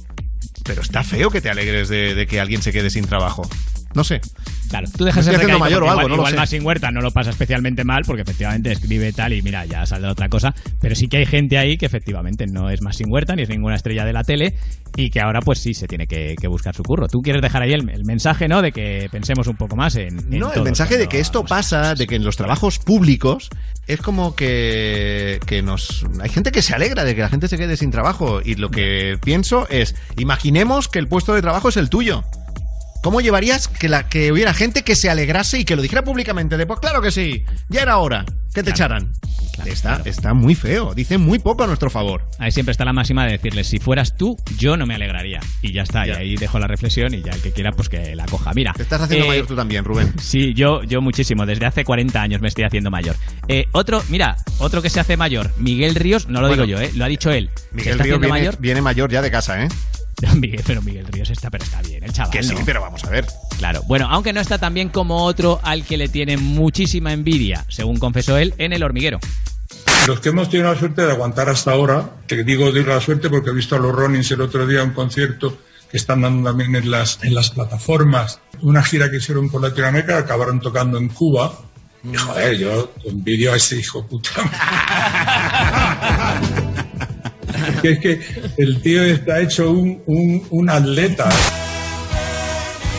Pero está feo que te alegres de, de que alguien se quede sin trabajo. No sé. Claro, tú dejas el mayor o porque algo, igual, no lo igual más sin huerta no lo pasa especialmente mal porque efectivamente escribe tal y mira, ya saldrá otra cosa. Pero sí que hay gente ahí que efectivamente no es más sin huerta ni es ninguna estrella de la tele y que ahora pues sí se tiene que, que buscar su curro. Tú quieres dejar ahí el, el mensaje, ¿no? De que pensemos un poco más en... en No, el mensaje de que esto pasa, de que en los trabajos públicos es como que, que nos hay gente que se alegra de que la gente se quede sin trabajo y lo que pienso es, imaginemos que el puesto de trabajo es el tuyo. ¿Cómo llevarías que, la, que hubiera gente que se alegrase y que lo dijera públicamente? De, pues claro que sí, ya era hora, que te echaran. está, está muy feo, dice muy poco a nuestro favor. Ahí siempre está la máxima de decirles, si fueras tú, yo no me alegraría. Y ya está, y ahí dejo la reflexión y ya el que quiera, pues que la coja. Mira. Te estás haciendo eh, mayor tú también, Rubén. Sí, yo, yo muchísimo. Desde hace 40 años me estoy haciendo mayor. Eh, otro, mira, otro que se hace mayor, Miguel Ríos, no lo Bueno, digo yo, ¿eh? lo ha dicho él. ¿Se Miguel está Río haciendo viene, mayor? viene mayor ya de casa, ¿eh? Miguel, pero Miguel Ríos está, pero está bien, el chaval. Que sí, ¿no? pero vamos a ver. Claro. Bueno, aunque no está tan bien como otro al que le tiene muchísima envidia, según confesó él, en el hormiguero. Los que hemos tenido la suerte de aguantar hasta ahora, te digo de la suerte porque he visto a los Ronins el otro día un concierto que están dando también en las, en las plataformas, una gira que hicieron por Latinoamérica, acabaron tocando en Cuba. Y joder, yo envidio a ese hijo puta. es que el tío está hecho un atleta.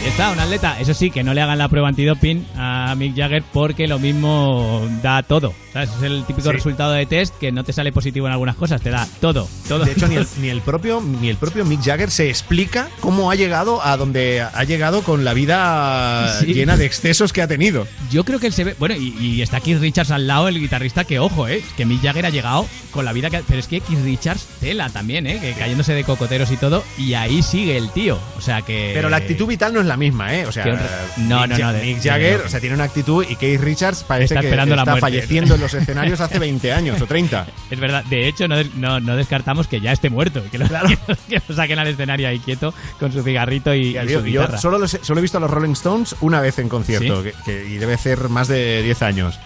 Ahí está, un atleta. Eso sí, que no le hagan la prueba antidoping a Mick Jagger porque lo mismo da todo. ¿Sabes? Es el típico Sí. resultado de test que no te sale positivo en algunas cosas, te da todo. todo. De hecho, ni el, ni el propio, ni el propio Mick Jagger se explica cómo ha llegado a donde ha llegado con la vida Sí. llena de excesos que ha tenido. Yo creo que él se ve. Bueno, y, y está Keith Richards al lado, el guitarrista, que ojo, ¿eh? Que Mick Jagger ha llegado con la vida que. Pero es que Keith Richards tela también, ¿eh? Que cayéndose de cocoteros y todo. Y ahí sigue el tío. O sea que. Pero la actitud vital no es la misma, ¿eh? O sea, Que no, Mick, no, no, de- Mick Jagger, de- o sea, tiene una actitud y Keith Richards parece Está que esperando está falleciendo en los escenarios hace 20 años o 30. Es verdad, de hecho no, no, descartamos que ya esté muerto, que lo, que, lo- que lo saquen al escenario ahí quieto con su cigarrito y, y su yo solo, los solo he visto a los Rolling Stones una vez en concierto, ¿Sí? que, que- y debe ser más de 10 años.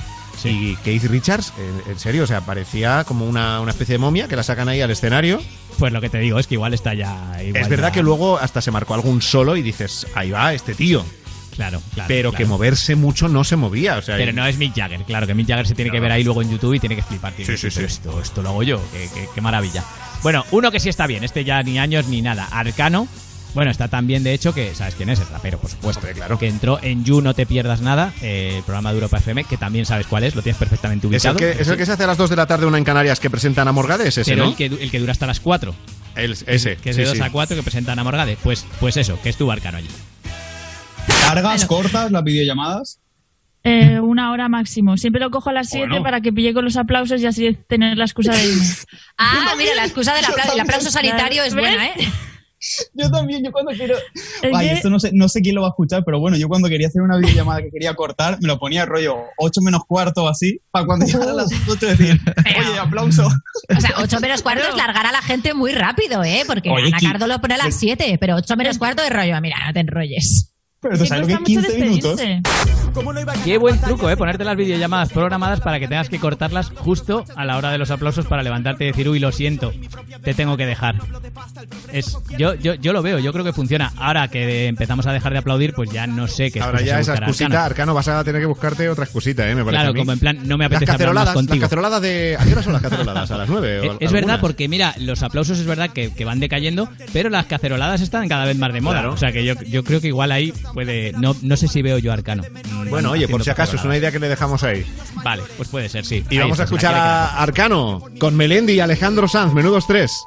Y Keith Richards, en, en serio, o sea, parecía como una, una especie de momia que la sacan ahí al escenario. Pues lo que te digo es que igual está ya. igual es verdad ya- que luego hasta se marcó algún solo y dices, ahí va este tío. Claro, claro. Pero claro. que moverse mucho no se movía. O sea, Pero no es Mick Jagger, claro, que Mick Jagger se tiene que ver ahí luego en YouTube y tiene que flipar. tiene que Sí, sí, sí. Esto, esto lo hago yo, qué, qué- qué maravilla. Bueno, uno que sí está bien, este ya ni años ni nada. Arcano. Bueno, está tan bien, de hecho, que sabes quién es, el rapero, por supuesto. claro. Que entró en You No Te Pierdas Nada, eh, el programa de Europa FM, que también sabes cuál es, lo tienes perfectamente es, ubicado. el que, es el que se hace a las 2 de la tarde una en Canarias que presentan a Morgades, ese, Pero ¿no? el, que, el que dura hasta las 4. El- ese. Que es sí, de 2 sí. a 4 que presentan a Morgade. Pues, pues eso, que estuvo Arcano allí. ¿Largas, cortas las videollamadas? Eh, una hora máximo. Siempre lo cojo a las 7 Bueno. para que pille con los aplausos y así tener la excusa de irme. Ah, mira, la excusa del apla- el aplauso sanitario es buena, ¿eh? Yo también, yo cuando quiero... Es Ay, que- esto no sé, no sé quién lo va a escuchar, pero bueno, yo cuando quería hacer una videollamada que quería cortar, me lo ponía rollo 8 menos cuarto o así, para cuando llegara a las 8 decir, oye, aplauso. O sea, 8 menos cuarto es largar a la gente muy rápido, ¿eh? Porque Oye, Ana Cardo lo pone a las 7, pero 8 menos cuarto de rollo, mira, no te enrolles. Pero Sí, sabes lo que cuesta es mucho 15 minutos. Qué buen truco, ¿eh? Ponerte las videollamadas programadas para que tengas que cortarlas justo a la hora de los aplausos para levantarte y decir, uy, lo siento, te tengo que dejar. Es, yo, yo, yo lo veo, yo creo que funciona. Ahora que empezamos a dejar de aplaudir, pues ya no sé qué Ahora ya esa excusita, Arcano. Arcano, vas a tener que buscarte otra excusita, ¿eh? Me parece Claro, a mí. como en plan, no me Las apetece hablar más caceroladas, las contigo. caceroladas de... ¿A qué hora son las caceroladas? ¿A las nueve? o Eh, Es verdad, porque mira, los aplausos es verdad que, que van decayendo, pero las caceroladas están cada vez más de moda. Claro. O sea que yo, yo creo que igual ahí puede. No, no sé si veo yo Arcano. Bueno, oye, por si acaso, es una idea que le dejamos ahí. Vale, pues puede ser, sí. Y Ahí vamos a está, escuchar a Arcano con Melendi y Alejandro Sanz, menudos tres.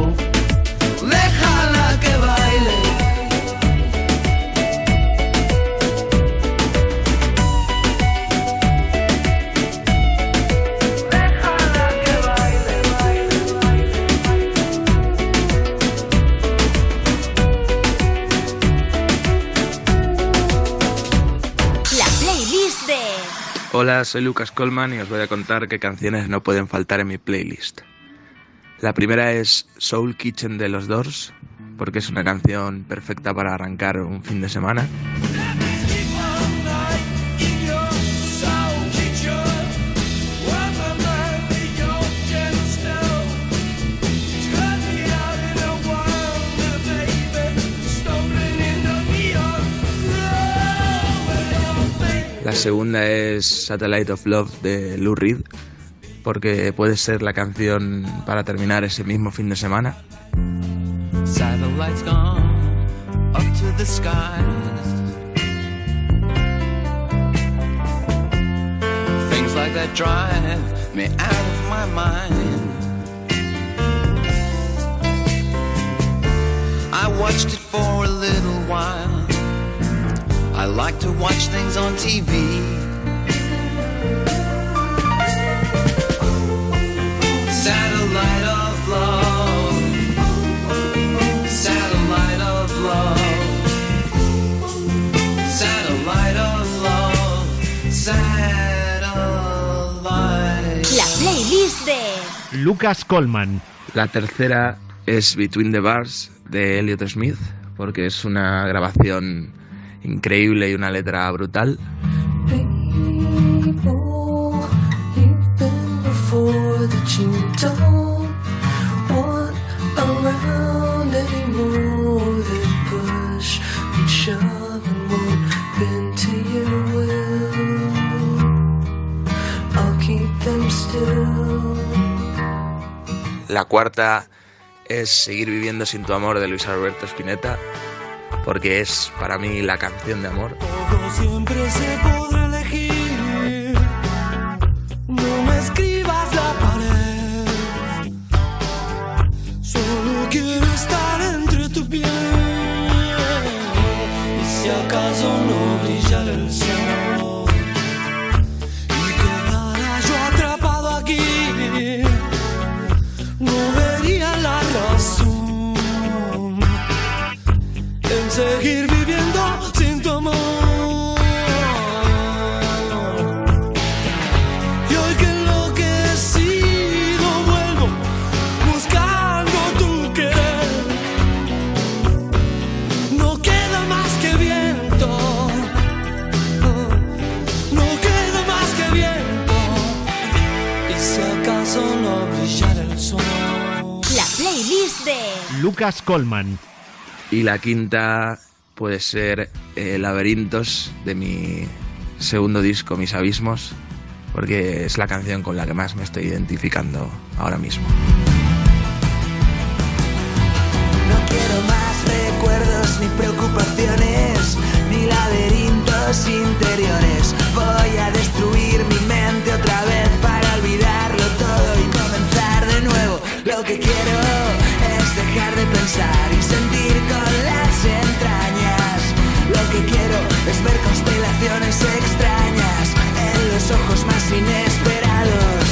Hola, soy Lucas Colman y os voy a contar qué canciones no pueden faltar en mi playlist. La primera es Soul Kitchen de los Doors, porque es una canción perfecta para arrancar un fin de semana. La segunda es Satellite of Love de Lou Reed, porque puede ser la canción para terminar ese mismo fin de semana. Satellites gone up to the skies. Things like that drive me out of my mind. I watched it for a little while. I like to watch things on TV. Satellite of love. Satellite of love. Satellite of love. Satellite. La playlist de Lucas Colman. La tercera es Between the Bars de Elliot Smith, porque es una grabación increíble y una letra brutal. La cuarta es Seguir viviendo sin tu amor de Luis Alberto Spinetta, porque es para mí la canción de amor. Lucas Colman. Y la quinta puede ser eh, Laberintos de mi segundo disco, Mis Abismos, porque es la canción con la que más me estoy identificando ahora mismo. No quiero más recuerdos ni preocupaciones, ni laberintos interiores. Voy a destruir mi de pensar y sentir con las entrañas. Lo que quiero es ver constelaciones extrañas en los ojos más inesperados.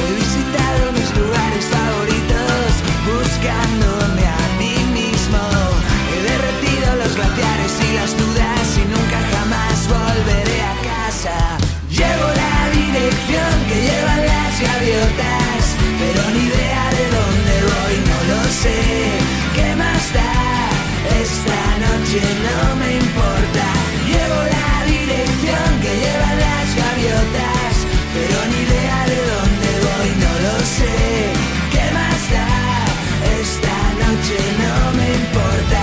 He visitado mis lugares favoritos buscándome a mí mismo. He derretido los glaciares y las dudas y nunca jamás volveré a casa. Llevo la dirección que llevan las gaviotas, pero ni idea de dónde voy, no lo sé. Noche no me importa. Llevo la dirección que llevan las gaviotas, pero ni idea de dónde voy, no lo sé. ¿Qué más da? Esta noche no me importa.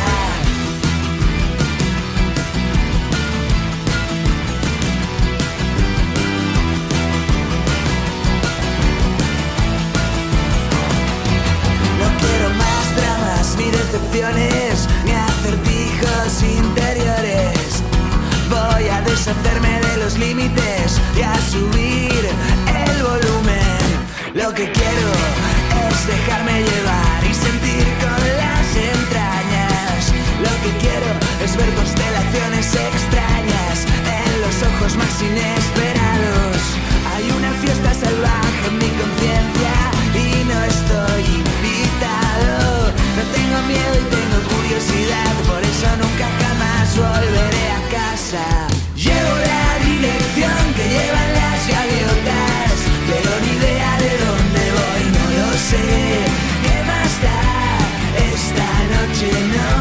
No quiero más dramas, ni decepciones, interiores. Voy a deshacerme de los límites y a subir el volumen. Lo que quiero es dejarme llevar y sentir con las entrañas. Lo que quiero es ver constelaciones extrañas en los ojos más inesperados. Hay una fiesta salvaje en mi conciencia y no estoy invitado. No tengo miedo y tengo curiosidad, por eso nunca jamás volveré a casa. Llevo la dirección que llevan las gaviotas, pero ni idea de dónde voy, no lo sé. ¿Qué más da? Esta noche no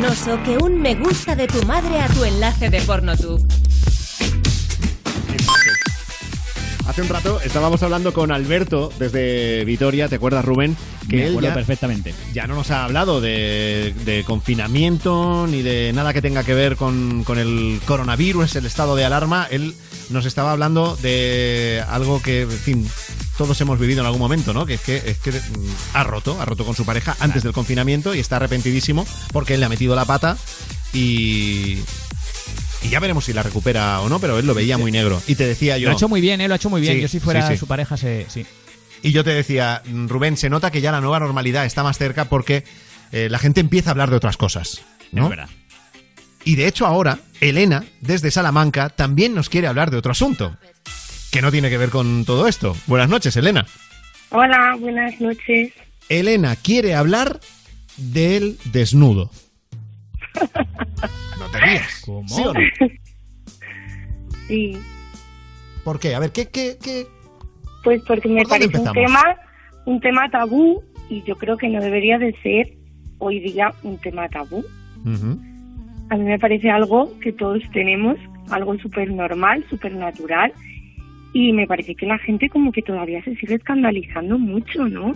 Penoso que un me gusta de tu madre a tu enlace de PornoTube. Hace un rato estábamos hablando con Alberto desde Vitoria, ¿te acuerdas Rubén? Que Me él acuerdo ya, perfectamente. ya no nos ha hablado de, de confinamiento ni de nada que tenga que ver con, con el coronavirus, el estado de alarma. Él nos estaba hablando de algo que, en fin, todos hemos vivido en algún momento, ¿no? Que es que, es que mm, ha roto, ha roto con su pareja antes del confinamiento y está arrepentidísimo porque él le ha metido la pata y... Y ya veremos si la recupera o no, pero él lo veía muy negro. Y te decía yo... Lo ha hecho muy bien, ¿eh? Lo ha hecho muy bien. Sí, Yo si fuera sí, sí. su pareja, se, sí. Y yo te decía, Rubén, se nota que ya la nueva normalidad está más cerca porque eh, la gente empieza a hablar de otras cosas. ¿no? Es verdad. Y de hecho ahora, Elena, desde Salamanca, también nos quiere hablar de otro asunto, que no tiene que ver con todo esto. Buenas noches, Elena. Hola, buenas noches. Elena quiere hablar del desnudo. No te rías. ¿Cómo? ¿Sí o no? Sí, ¿Por qué? A ver, ¿qué, qué, qué? pues porque me ¿Por dónde parece un tema, un tema tabú y yo creo que no debería de ser hoy día un tema tabú. A mí me parece algo que todos tenemos, algo súper normal, súper natural y me parece que la gente como que todavía se sigue escandalizando mucho, ¿no?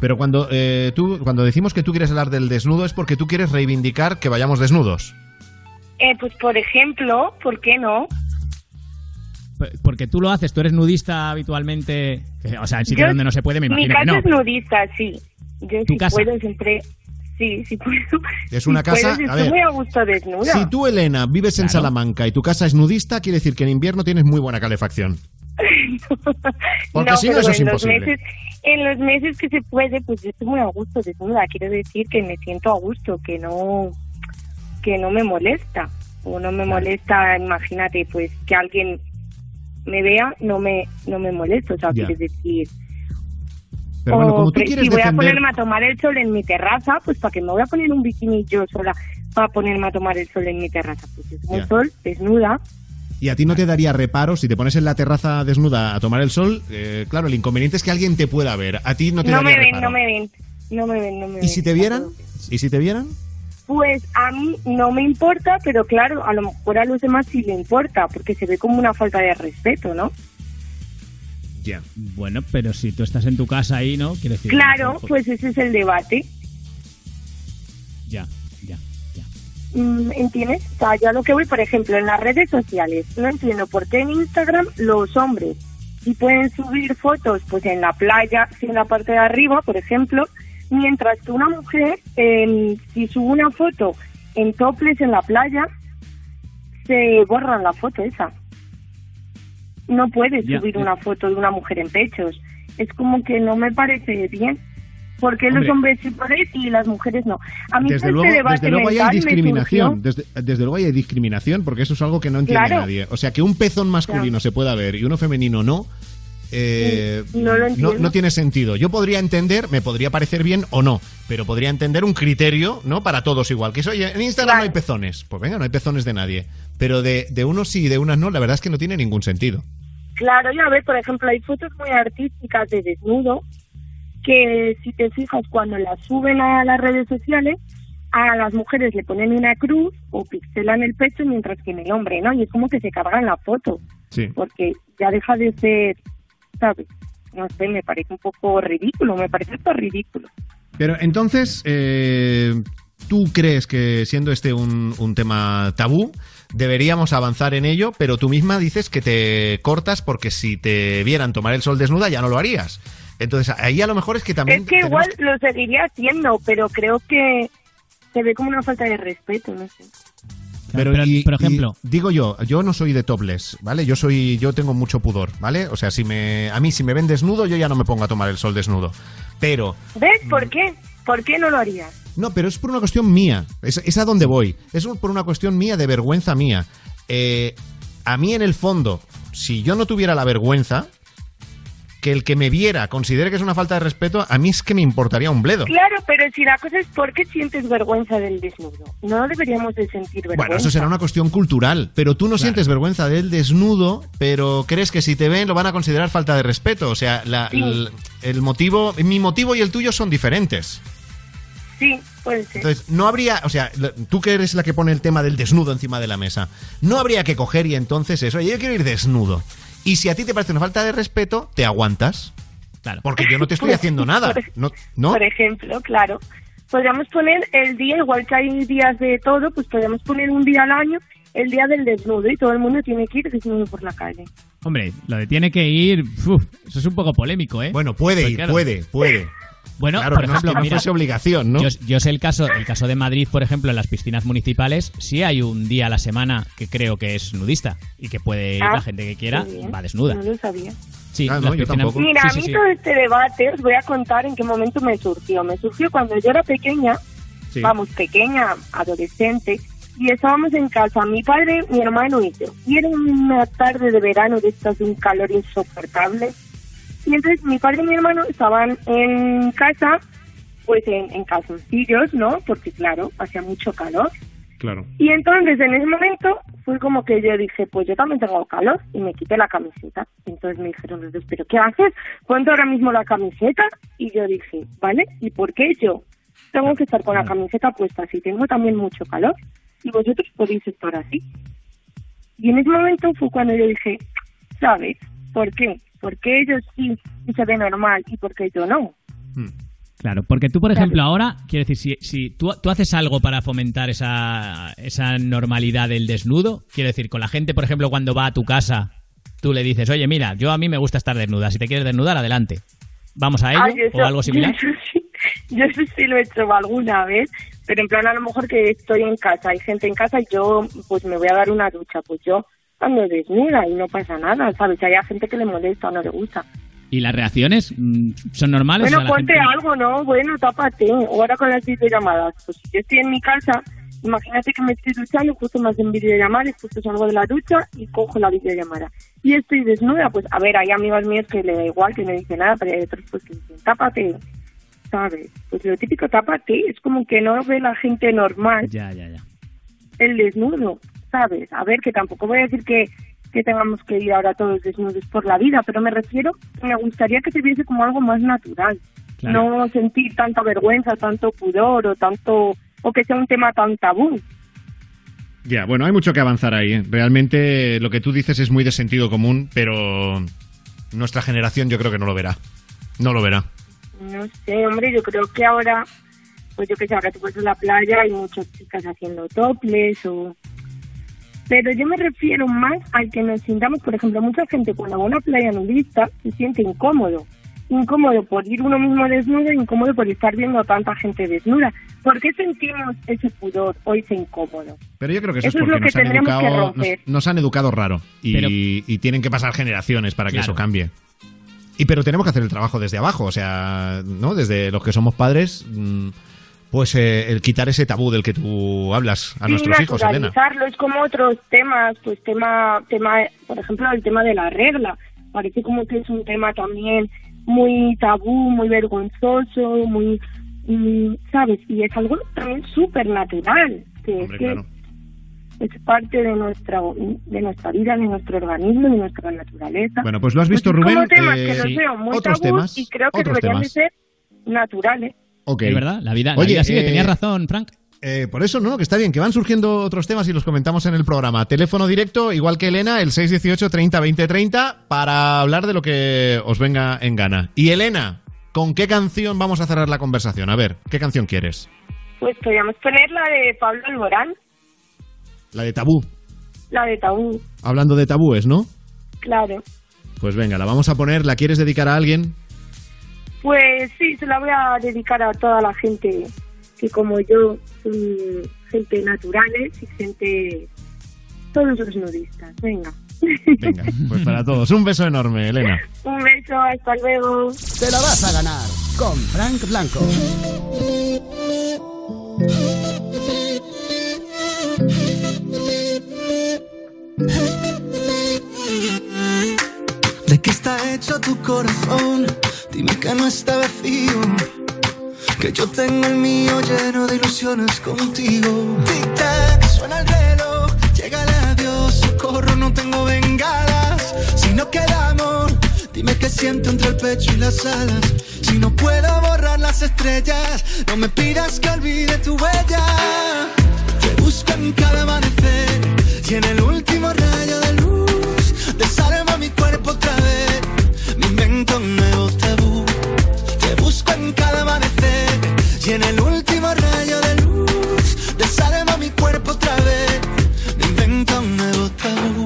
Pero cuando, eh, tú, cuando decimos que tú quieres hablar del desnudo es porque tú quieres reivindicar que vayamos desnudos. Eh, pues por ejemplo, ¿por qué no? P- Porque tú lo haces, tú eres nudista habitualmente. que, O sea, en sitios Yo- donde no se puede, me Mi imagino casa que no. es nudista, sí. Yo ¿Tu si casa? puedo siempre... Sí, sí puedo. Es una casa- a ver, muy a gusto desnuda. Si tú, Elena, vives en Salamanca y tu casa es nudista, quiere decir que en invierno tienes muy buena calefacción. Porque si no, eso es en los imposible. meses, en los meses que se puede, pues yo estoy muy a gusto desnuda. Quiero decir que me siento a gusto, que no, que no me molesta. O no me molesta, imagínate, pues que alguien me vea no me no me molesto, o sea, Ya. quieres decir... Pero bueno, o como tú pre- quieres si voy a ponerme a tomar el sol en mi terraza, pues para que me voy a poner un bikini yo sola para ponerme a tomar el sol en mi terraza. Pues Ya. el sol desnuda. Y a ti no te daría reparo si te pones en la terraza desnuda a tomar el sol. eh, claro, el inconveniente es que alguien te pueda ver. A ti no te No daría me ven, reparo. no me ven, no me ven, no me ven. ¿Y si te vieran? ¿Y si te vieran? Pues a mí no me importa, pero claro, a lo mejor a los demás sí le importa, porque se ve como una falta de respeto, ¿no? Ya. Bueno, pero si tú estás en tu casa ahí, ¿no? Quiero decir. Claro, pues ese es el debate. Ya, ya. Mm, ¿Entiendes? O sea, yo a lo que voy, por ejemplo, en las redes sociales, no entiendo por qué en Instagram los hombres sí pueden subir fotos pues en la playa, en la parte de arriba, por ejemplo, mientras que una mujer, em, si sube una foto en toples en la playa, se borra la foto esa. No puedes Ya. subir una foto de una mujer en pechos. Es como que no me parece bien. Porque los Hombre. hombres sí pueden y las mujeres no. A mí Desde este luego, debate desde luego hay discriminación. Desde, desde luego hay discriminación porque eso es algo que no entiende Claro. nadie. O sea, que un pezón masculino se pueda ver y uno femenino no. eh, no lo entiendo. no tiene sentido. Yo podría entender, me podría parecer bien o no, pero podría entender un criterio, ¿no? Para todos igual. Que es, oye, en Instagram no hay pezones. Pues venga, no hay pezones de nadie. Pero de, de unos sí y de unas no, la verdad es que no tiene ningún sentido. Claro, ya ves, por ejemplo, hay fotos muy artísticas de desnudo que si te fijas cuando las suben a las redes sociales, a las mujeres le ponen una cruz o pixelan el pecho mientras que en el hombre, ¿no? Y es como que se cargan la foto, Sí. porque ya deja de ser, ¿sabes? No sé, me parece un poco ridículo, me parece esto ridículo. Pero entonces, eh, ¿tú crees que siendo este un, un tema tabú, deberíamos avanzar en ello? Pero tú misma dices que te cortas porque si te vieran tomar el sol desnuda ya no lo harías. Entonces ahí a lo mejor es que también... es que tenemos igual lo seguiría haciendo, pero creo que se ve como una falta de respeto, no sé. Pero, Pero, y- por y ejemplo- digo yo, yo no soy de topless, ¿vale? Yo soy, yo tengo mucho pudor, ¿vale? O sea, si me, a mí si me ven desnudo, yo ya no me pongo a tomar el sol desnudo. Pero, ¿Ves por qué? ¿Por qué no lo harías? No, pero es por una cuestión mía. Es, es a donde voy. Es por una cuestión mía de vergüenza mía. Eh, a mí en el fondo, si yo no tuviera la vergüenza, que el que me viera considere que es una falta de respeto, a mí es que me importaría un bledo. Claro, pero si la cosa es por qué sientes vergüenza del desnudo. No deberíamos de sentir vergüenza. Bueno, eso será una cuestión cultural, pero tú no sientes vergüenza del desnudo, pero crees que si te ven lo van a considerar falta de respeto. O sea, la- Sí. el, el motivo, mi motivo y el tuyo son diferentes. Sí, puede ser. Entonces, no habría, o sea, tú que eres la que pone el tema del desnudo encima de la mesa, no habría que coger y entonces eso, yo quiero ir desnudo. Y si a ti te parece una falta de respeto, te aguantas. Claro. Porque yo no te estoy haciendo nada. No, ¿no? Por ejemplo, claro. Podríamos poner el día, igual que hay días de todo, pues podríamos poner un día al año, el día del desnudo, y todo el mundo tiene que ir desnudo por la calle. Hombre, lo de tiene que ir, uf, eso es un poco polémico, ¿eh? Bueno, puede Pues ir, claro. puede, puede. Bueno, Claro, por no- ejemplo, que no mira, fuese obligación, ¿no? Yo, yo sé el caso, el caso de Madrid, por ejemplo, en las piscinas municipales, sí hay un día a la semana que creo que es nudista y que puede ir Ah, la gente que quiera, va desnuda. No lo sabía. Sí, Ah, las no, yo tampoco. Mira, sí, a mí sí. todo este debate os voy a contar en qué momento me surgió. Me surgió cuando yo era pequeña, Sí. vamos, pequeña, adolescente, y estábamos en casa, mi padre, mi hermano y yo. Y era una tarde de verano de estas de un calor insoportable. Y entonces mi padre y mi hermano estaban en casa, pues en, en calzoncillos, ¿no? Porque claro, hacía mucho calor. Claro. Y entonces en ese momento fue como que yo dije, pues yo también tengo calor y me quité la camiseta. Entonces me dijeron los dos, ¿pero qué haces? Ponte ahora mismo la camiseta. Y yo dije, ¿vale? ¿Y por qué yo tengo que estar con la camiseta puesta si tengo también mucho calor? Y vosotros podéis estar así. Y en ese momento fue cuando yo dije, ¿sabes? ¿Por qué? Porque ellos sí y se ve normal y porque yo no. Claro, porque tú, por Claro. ejemplo, ahora, quiero decir, si, si tú, tú haces algo para fomentar esa, esa normalidad del desnudo, quiero decir, con la gente, por ejemplo, cuando va a tu casa, tú le dices, oye, mira, yo a mí me gusta estar desnuda, si te quieres desnudar, adelante. ¿Vamos a ello? Yo eso- ¿O algo similar? Yo eso, sí, yo eso sí lo he hecho alguna vez, pero en plan a lo mejor que estoy en casa, hay gente en casa y yo pues me voy a dar una ducha, pues yo ando desnuda y no pasa nada, ¿sabes? Hay gente que le molesta o no le gusta. ¿Y las reacciones mm, son normales? Bueno, ponte gente- algo, ¿no? Bueno, tápate. Ahora con las videollamadas, pues si yo estoy en mi casa Imagínate que me estoy duchando, justo me hacen videollamada y justo salgo de la ducha y cojo la videollamada. Y estoy desnuda, pues a ver, hay amigos míos que le da igual, que no dicen nada, pero hay otros pues que dicen, tápate, ¿sabes? Pues lo típico, tápate, es como que no ve la gente normal Ya, ya, ya. el desnudo, ¿sabes? A ver, que tampoco voy a decir que, que tengamos que ir ahora todos desnudos por la vida, pero me refiero, me gustaría que se viese como algo más natural. Claro. No sentir tanta vergüenza, tanto pudor o tanto o que sea un tema tan tabú. Ya, bueno, hay mucho que avanzar ahí. ¿eh? Realmente lo que tú dices es muy de sentido común, pero nuestra generación yo creo que no lo verá. No lo verá. No sé, hombre, yo creo que ahora, pues yo que sé, ahora tú vas a la playa hay muchas chicas haciendo toples o... Pero yo me refiero más al que nos sintamos, por ejemplo, mucha gente cuando va a una playa nudista se siente incómodo. Incómodo por ir uno mismo desnudo, incómodo por estar viendo a tanta gente desnuda. ¿Por qué sentimos ese pudor o ese incómodo? Pero yo creo que eso, Eso es es lo porque que nos han, tendremos que educado, nos, romper. nos han educado raro y, Pero- y tienen que pasar generaciones para que Claro. eso cambie. Y pero tenemos que hacer el trabajo desde abajo, o sea, ¿no? Desde los que somos padres, mm, pues eh, el quitar ese tabú del que tú hablas a Sí, nuestros hijos, Elena. es como otros temas, pues tema, tema, por ejemplo, el tema de la regla. Parece como que es un tema también muy tabú, muy vergonzoso, muy, mm, ¿sabes? Y es algo también súper natural, que es que claro. es parte de nuestra, de nuestra vida, de nuestro organismo, de nuestra naturaleza. Bueno, pues lo has visto, es Rubén. Como temas eh, que los sí. veo muy Otros temas. y creo que deberían de ser naturales. Ok. Es verdad, la vida, la Oye, vida sigue. eh, Tenías razón, Frank. Eh, por eso, ¿no? Que está bien, que van surgiendo otros temas y los comentamos en el programa. Teléfono directo, igual que Elena, el 618 30 20 30, para hablar de lo que os venga en gana. Y Elena, ¿con qué canción vamos a cerrar la conversación? A ver, ¿qué canción quieres? Pues podríamos poner la de Pablo Alborán, La de tabú. la de Tabú, Hablando de tabúes, ¿no? claro. Pues venga, la vamos a poner. ¿La quieres dedicar a alguien? Pues sí, se la voy a dedicar a toda la gente que como yo son gente naturales y gente... todos los nudistas. Venga. Venga, pues para todos. Un beso enorme, Elena. Un beso, hasta luego. Te la vas a ganar con Frank Blanco. ¿De qué está hecho tu corazón? Dime que no está vacío. Que yo tengo el mío lleno de ilusiones contigo. Tic tac, suena el reloj. Llega el adiós, socorro, no tengo bengalas. Si no queda amor, dime qué siento entre el pecho y las alas. Si no puedo borrar las estrellas, no me pidas que olvide tu huella. Te busco en cada amanecer y en el último rayo de luz desarma mi y en el último rayo de luz desarma mi cuerpo otra vez. Me invento un nuevo tabú.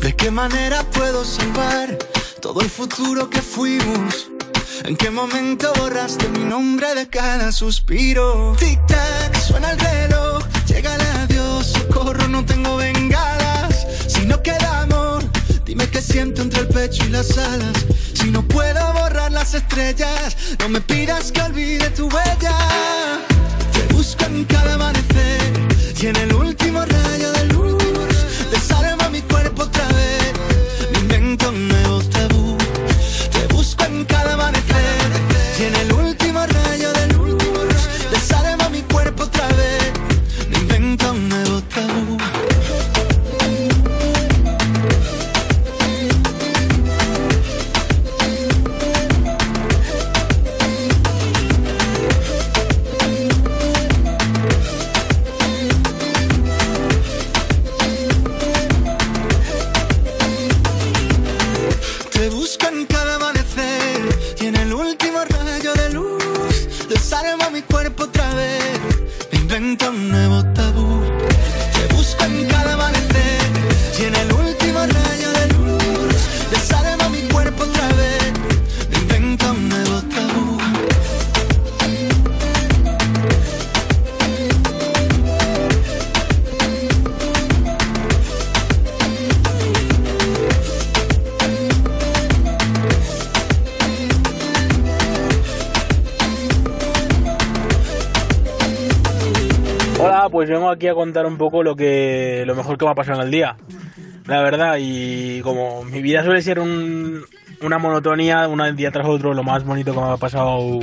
¿De qué manera puedo salvar todo el futuro que fuimos? ¿En qué momento borraste mi nombre de cada suspiro? Tic tac, suena el reloj, llega el adiós, socorro, no tengo bengalas. Si no queda amor, dime qué siento entre el pecho y las alas. Si no puedo borrar las estrellas, no me pidas que olvide tu huella. Te busco cada amanecer y en el último rayo de luz aquí a contar un poco lo que lo mejor que me ha pasado en el día. La verdad, y como mi vida suele ser un- una monotonía, un día tras otro, lo más bonito que me ha pasado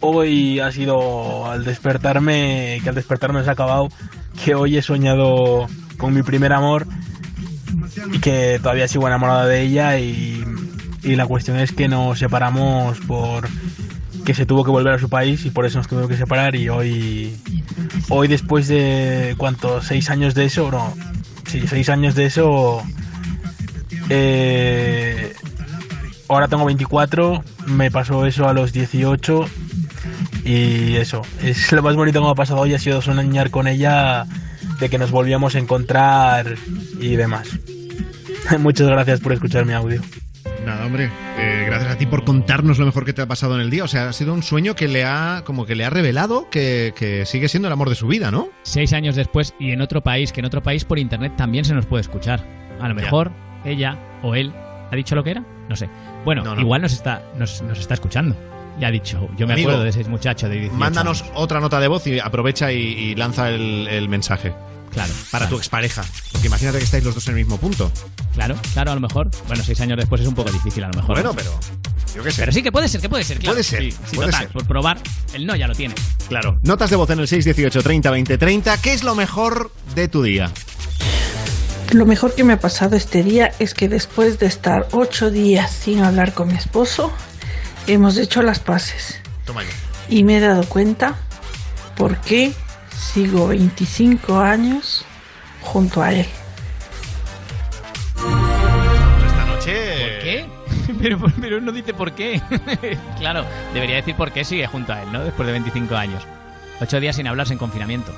hoy ha sido al despertarme, que al despertarme se ha acabado, que hoy he soñado con mi primer amor y que todavía sigo enamorada de ella y, y la cuestión es que nos separamos por que se tuvo que volver a su país y por eso nos tuvimos que separar y hoy hoy después de cuántos seis años de eso no sí seis años de eso eh, ahora tengo 24 me pasó eso a los 18 y eso es lo más bonito que me ha pasado hoy ha sido soñar con ella de que nos volvíamos a encontrar y demás. Muchas gracias por escuchar mi audio. Nada, hombre. Gracias a ti por contarnos lo mejor que te ha pasado en el día. O sea, ha sido un sueño que le ha, como que le ha revelado que, que sigue siendo el amor de su vida, ¿no? Seis años después y en otro país, que en otro país por internet también se nos puede escuchar. A lo mejor ella o él ha dicho lo que era, no sé. Bueno, igual nos está, nos, nos está escuchando. Y ha dicho, yo me Amigo, acuerdo de ese muchacho de 18 Mándanos años. otra nota de voz y aprovecha y, y lanza el, el mensaje. Claro. Para tu expareja. Porque imagínate que estáis los dos en el mismo punto. Claro, claro, a lo mejor. Bueno, seis años después es un poco difícil, a lo mejor. Bueno, pero yo qué sé. Pero sí que puede ser, que puede ser, claro. Puede ser, Sí, sí, puede total, ser. Por probar, el no ya lo tiene. Claro. Notas de voz en el 618 30 20 30. ¿Qué es lo mejor de tu día? Lo mejor que me ha pasado este día es que después de estar ocho días sin hablar con mi esposo, hemos hecho las paces Toma ya. y me he dado cuenta por qué sigo 25 años junto a él. Esta noche. ¿Por qué? Pero, pero no dice por qué. claro, debería decir por qué sigue junto a él, ¿no? Después de 25 años. Ocho días sin hablarse en confinamiento.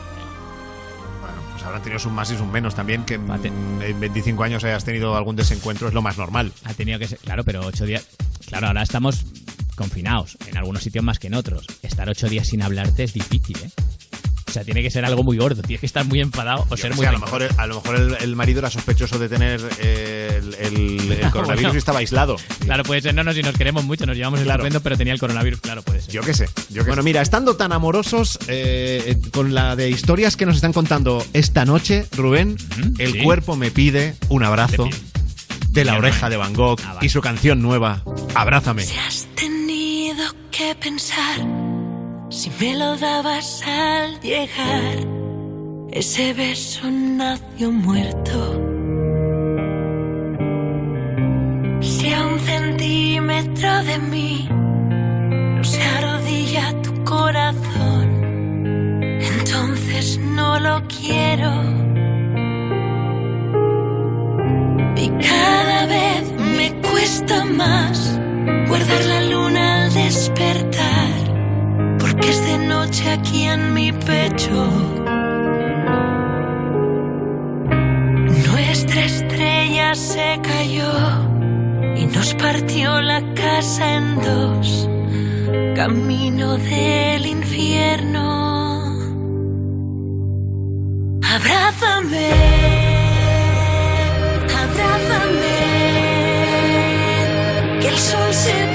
Bueno, pues habrán tenido sus más y sus menos también. Que en, en 25 años hayas tenido algún desencuentro es lo más normal. Ha tenido que ser, claro, pero ocho días. Claro, ahora estamos confinados, en algunos sitios más que en otros. Estar ocho días sin hablarte es difícil, ¿eh? O sea, tiene que ser algo muy gordo, tienes que estar muy enfadado o Yo ser muy a lo mejor, a lo mejor el, el marido era sospechoso de tener eh, el, el- el coronavirus Bueno. y estaba aislado. Claro, puede ser, no, no, si nos queremos mucho, nos llevamos Claro. estupendo, pero tenía el coronavirus, claro, puede ser. Yo qué sé. Yo qué bueno, mira, estando tan amorosos eh, con la de historias que nos están contando esta noche, Rubén, el sí. cuerpo me pide un abrazo de la oreja de Van Gogh y su canción nueva, Abrázame. Has tenido que pensar si me lo dabas al llegar. Ese beso nació muerto. Si a un centímetro de mí no se arrodilla tu corazón, entonces no lo quiero. Y cada vez me cuesta más guardar la luna al despertar, es de noche aquí en mi pecho. Nuestra estrella se cayó y nos partió la casa en dos, camino del infierno. Abrázame, abrázame, que el sol se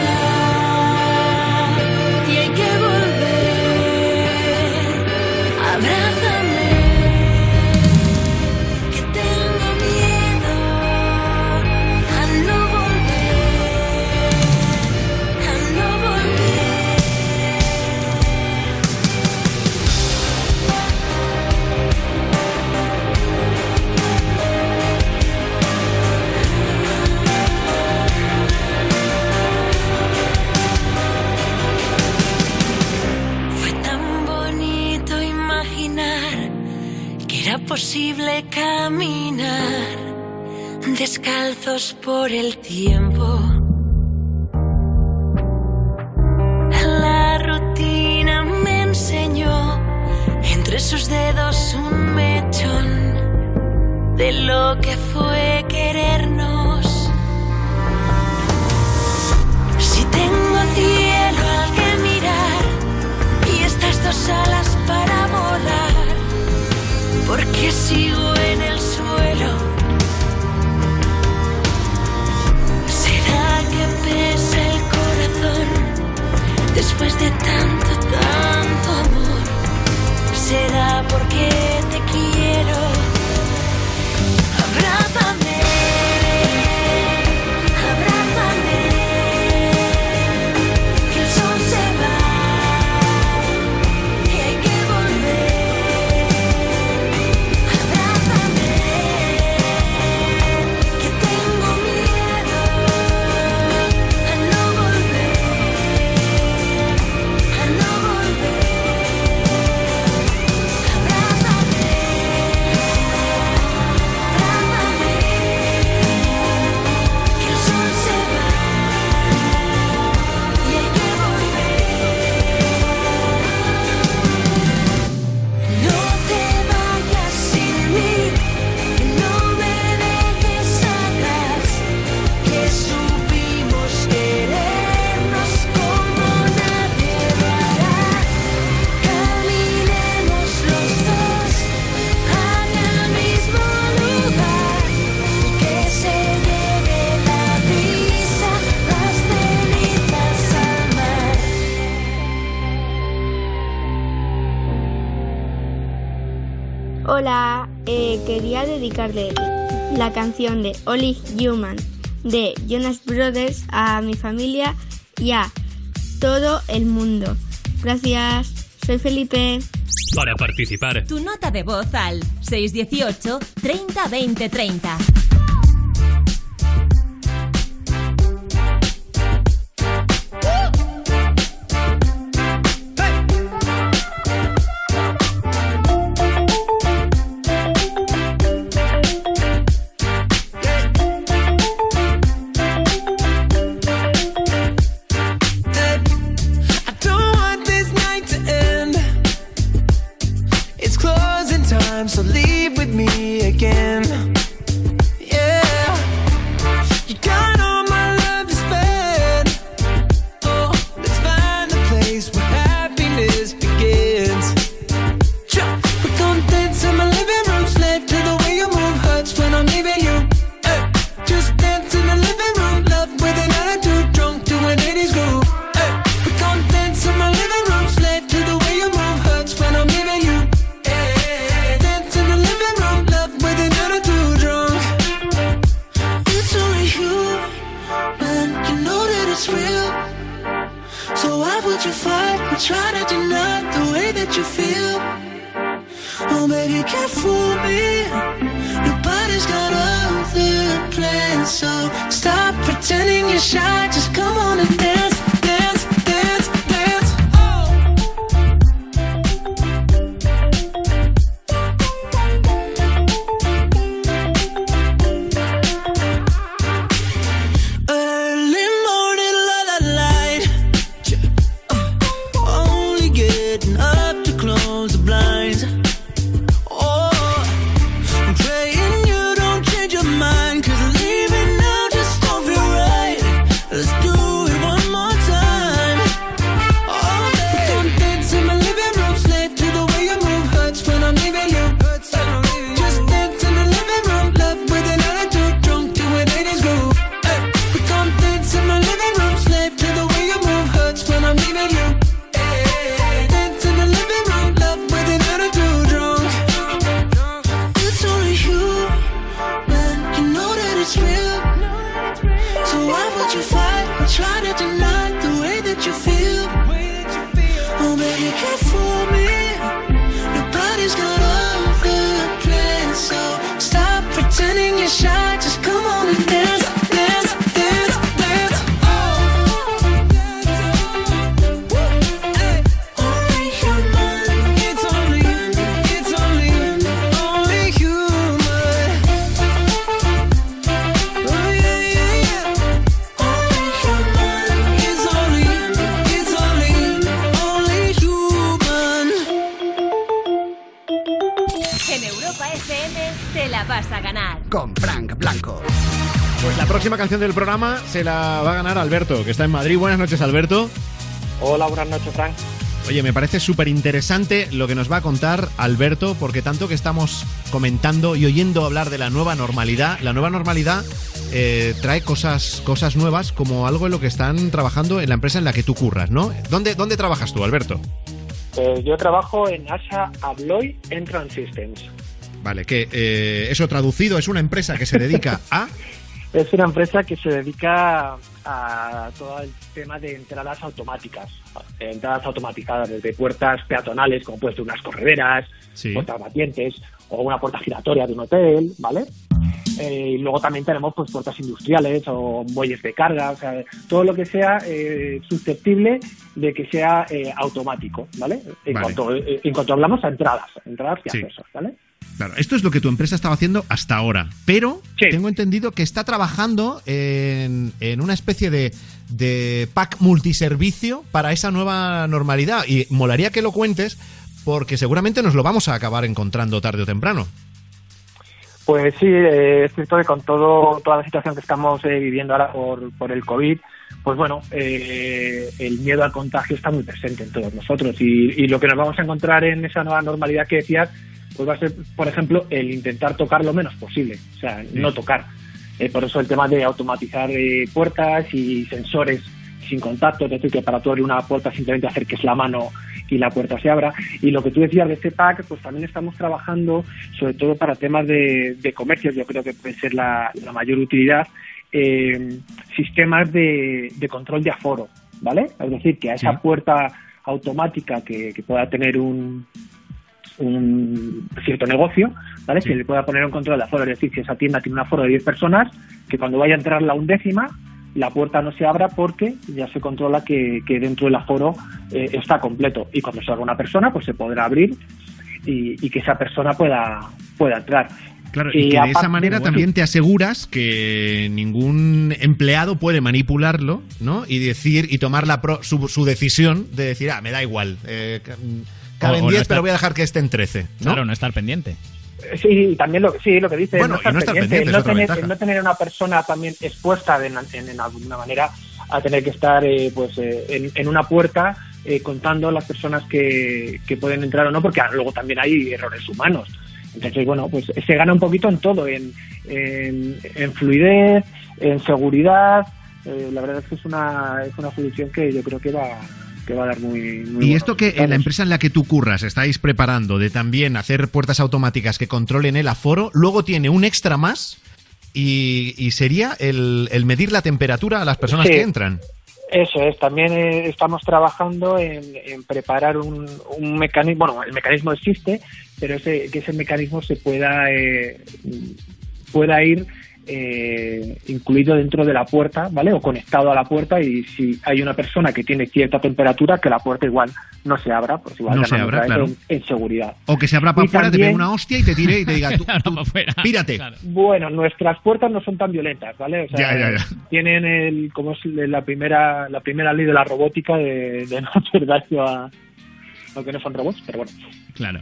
caminar descalzos por el tiempo. La rutina me enseñó entre sus dedos un mechón de lo que fue querernos. Si tengo cielo al que mirar y estas dos alas para volar, porque sigo en el suelo. ¿Será que pesa el corazón después de tanto, tanto amor? ¿Será porque Hola, eh, quería dedicarle la canción de Only Human de Jonas Brothers a mi familia y a todo el mundo. Gracias, soy Felipe. Para participar, Tu nota de voz al 618 30 20 30. Se la va a ganar Alberto, que está en Madrid. Buenas noches, Alberto. Hola, buenas noches, Frank. Oye, me parece súper interesante lo que nos va a contar Alberto, porque tanto que estamos comentando y oyendo hablar de la nueva normalidad, la nueva normalidad eh, trae cosas, cosas nuevas como algo en lo que están trabajando en la empresa en la que tú curras, ¿no? ¿Dónde, dónde trabajas tú, Alberto? Eh, yo trabajo en ASA Abloy Entrance Systems. Vale, que eh, eso traducido es una empresa que se dedica a... Es una empresa que se dedica a todo el tema de entradas automáticas, entradas automatizadas desde puertas peatonales, como puede ser unas correderas, Sí. puertas batientes o una puerta giratoria de un hotel, ¿vale? Eh, y luego también tenemos pues puertas industriales o muelles de carga, o sea, todo lo que sea eh, susceptible de que sea eh, automático, ¿vale? En, Vale. Cuanto, eh, en cuanto hablamos a entradas, entradas y Sí. accesos, ¿vale? Claro, esto es lo que tu empresa estaba haciendo hasta ahora, pero tengo entendido que está trabajando en, en una especie de, de pack multiservicio para esa nueva normalidad. Y molaría que lo cuentes porque seguramente nos lo vamos a acabar encontrando tarde o temprano. Pues sí, eh, es cierto que con todo, toda la situación que estamos eh, viviendo ahora por, por el COVID, pues bueno, eh, el miedo al contagio está muy presente en todos nosotros y, y lo que nos vamos a encontrar en esa nueva normalidad que decías, pues va a ser, por ejemplo, el intentar tocar lo menos posible, o sea, no tocar. Eh, por eso el tema de automatizar eh, puertas y sensores sin contacto, es decir, que para tú abrir una puerta simplemente acerques la mano y la puerta se abra. Y lo que tú decías de este pack, pues también estamos trabajando, sobre todo para temas de, de comercios, yo creo que puede ser la, la mayor utilidad, eh, sistemas de, de control de aforo, ¿vale? Es decir, que a esa puerta automática que, que pueda tener un, un cierto negocio, ¿vale? Se le pueda poner un control de aforo, es decir, si esa tienda tiene un aforo de 10 personas, que cuando vaya a entrar la undécima, la puerta no se abra porque ya se controla que, que dentro del aforo eh, está completo. Y cuando salga una persona, pues se podrá abrir y, y que esa persona pueda, pueda entrar. Claro, y que de esa manera también te aseguras que ningún empleado puede manipularlo, ¿no? Y decir y tomar la pro- su, su decisión de decir, ah, me da igual, eh, caben O- o no 10, estar- pero voy a dejar que estén 13, ¿no? Claro, no estar pendiente. Sí, y también lo, sí, lo que dice Bueno, no estar y no estar pendiente, pendiente, es no, otra tener, no tener una persona también expuesta de, en, en alguna manera a tener que estar eh, pues eh, en, en una puerta eh, contando las personas que, que pueden entrar o no, porque luego también hay errores humanos. Entonces, bueno, pues se gana un poquito en todo, en, en, en fluidez, en seguridad. Eh, la verdad es que es una, es una solución que yo creo que va, que va a dar muy, muy Y esto que en la empresa en la que tú curras estáis preparando de también hacer puertas automáticas que controlen el aforo, luego tiene un extra más y, y sería el, el medir la temperatura a las personas Sí. que entran. Eso es, también eh, estamos trabajando en, en preparar un, un mecanismo, bueno, el mecanismo existe, pero ese, que ese mecanismo se pueda, eh, pueda ir eh, incluido dentro de la puerta, ¿vale? O conectado a la puerta y si hay una persona que tiene cierta temperatura, que la puerta igual no se abra, pues igual No se abra, claro. en, en seguridad. O que se abra para afuera, te pegue una hostia y te tire y te diga, tú, tú, pírate. Bueno, nuestras puertas no son tan violentas, ¿vale? O sea, Ya, ya, ya. tienen el, como es la primera, la primera ley de la robótica de, de no hacer daño a, aunque no son robots, pero bueno. Claro.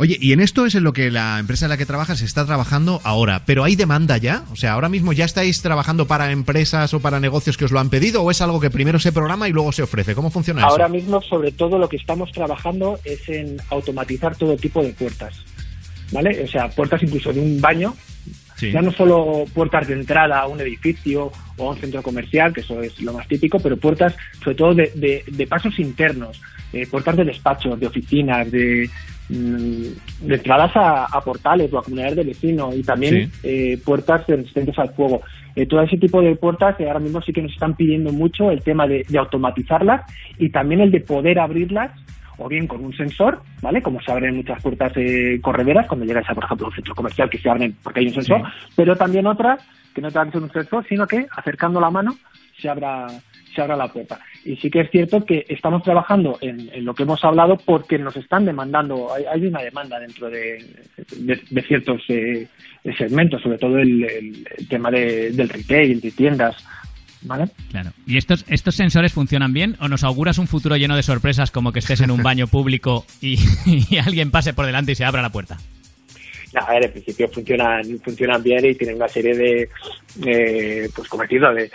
Oye, y en esto es en lo que la empresa en la que trabajas está trabajando ahora, pero ¿hay demanda ya? O sea, ahora mismo ya estáis trabajando para empresas o para negocios que os lo han pedido o es algo que primero se programa y luego se ofrece? ¿Cómo funciona Ahora eso? mismo, sobre todo, lo que estamos trabajando es en automatizar todo tipo de puertas, ¿vale? O sea, puertas incluso de un baño, Sí. ya no solo puertas de entrada a un edificio o a un centro comercial, que eso es lo más típico, pero puertas, sobre todo, de, de- de pasos internos, eh, puertas de despachos, de oficinas, de, mm, de entradas a, a portales o a comunidades de vecinos y también eh, puertas resistentes al fuego. Eh, todo ese tipo de puertas que ahora mismo sí que nos están pidiendo mucho el tema de, de automatizarlas y también el de poder abrirlas o bien con un sensor, ¿vale? Como se abren muchas puertas eh, correderas cuando llegáis a, por ejemplo, un centro comercial que se abren porque hay un sensor, pero también otras que no que ser un sensor, sino que acercando la mano se abra se abra la puerta. Y sí que es cierto que estamos trabajando en, en lo que hemos hablado porque nos están demandando, hay, hay una demanda dentro de, de- de ciertos eh, segmentos, sobre todo el, tema de- del retail, de tiendas, ¿vale? Claro. ¿Y estos, estos sensores funcionan bien o nos auguras un futuro lleno de sorpresas como que estés en un baño público y, y alguien pase por delante y se abra la puerta? No, a ver, en principio funcionan, funcionan bien y tienen una serie de, eh, pues dicho, de,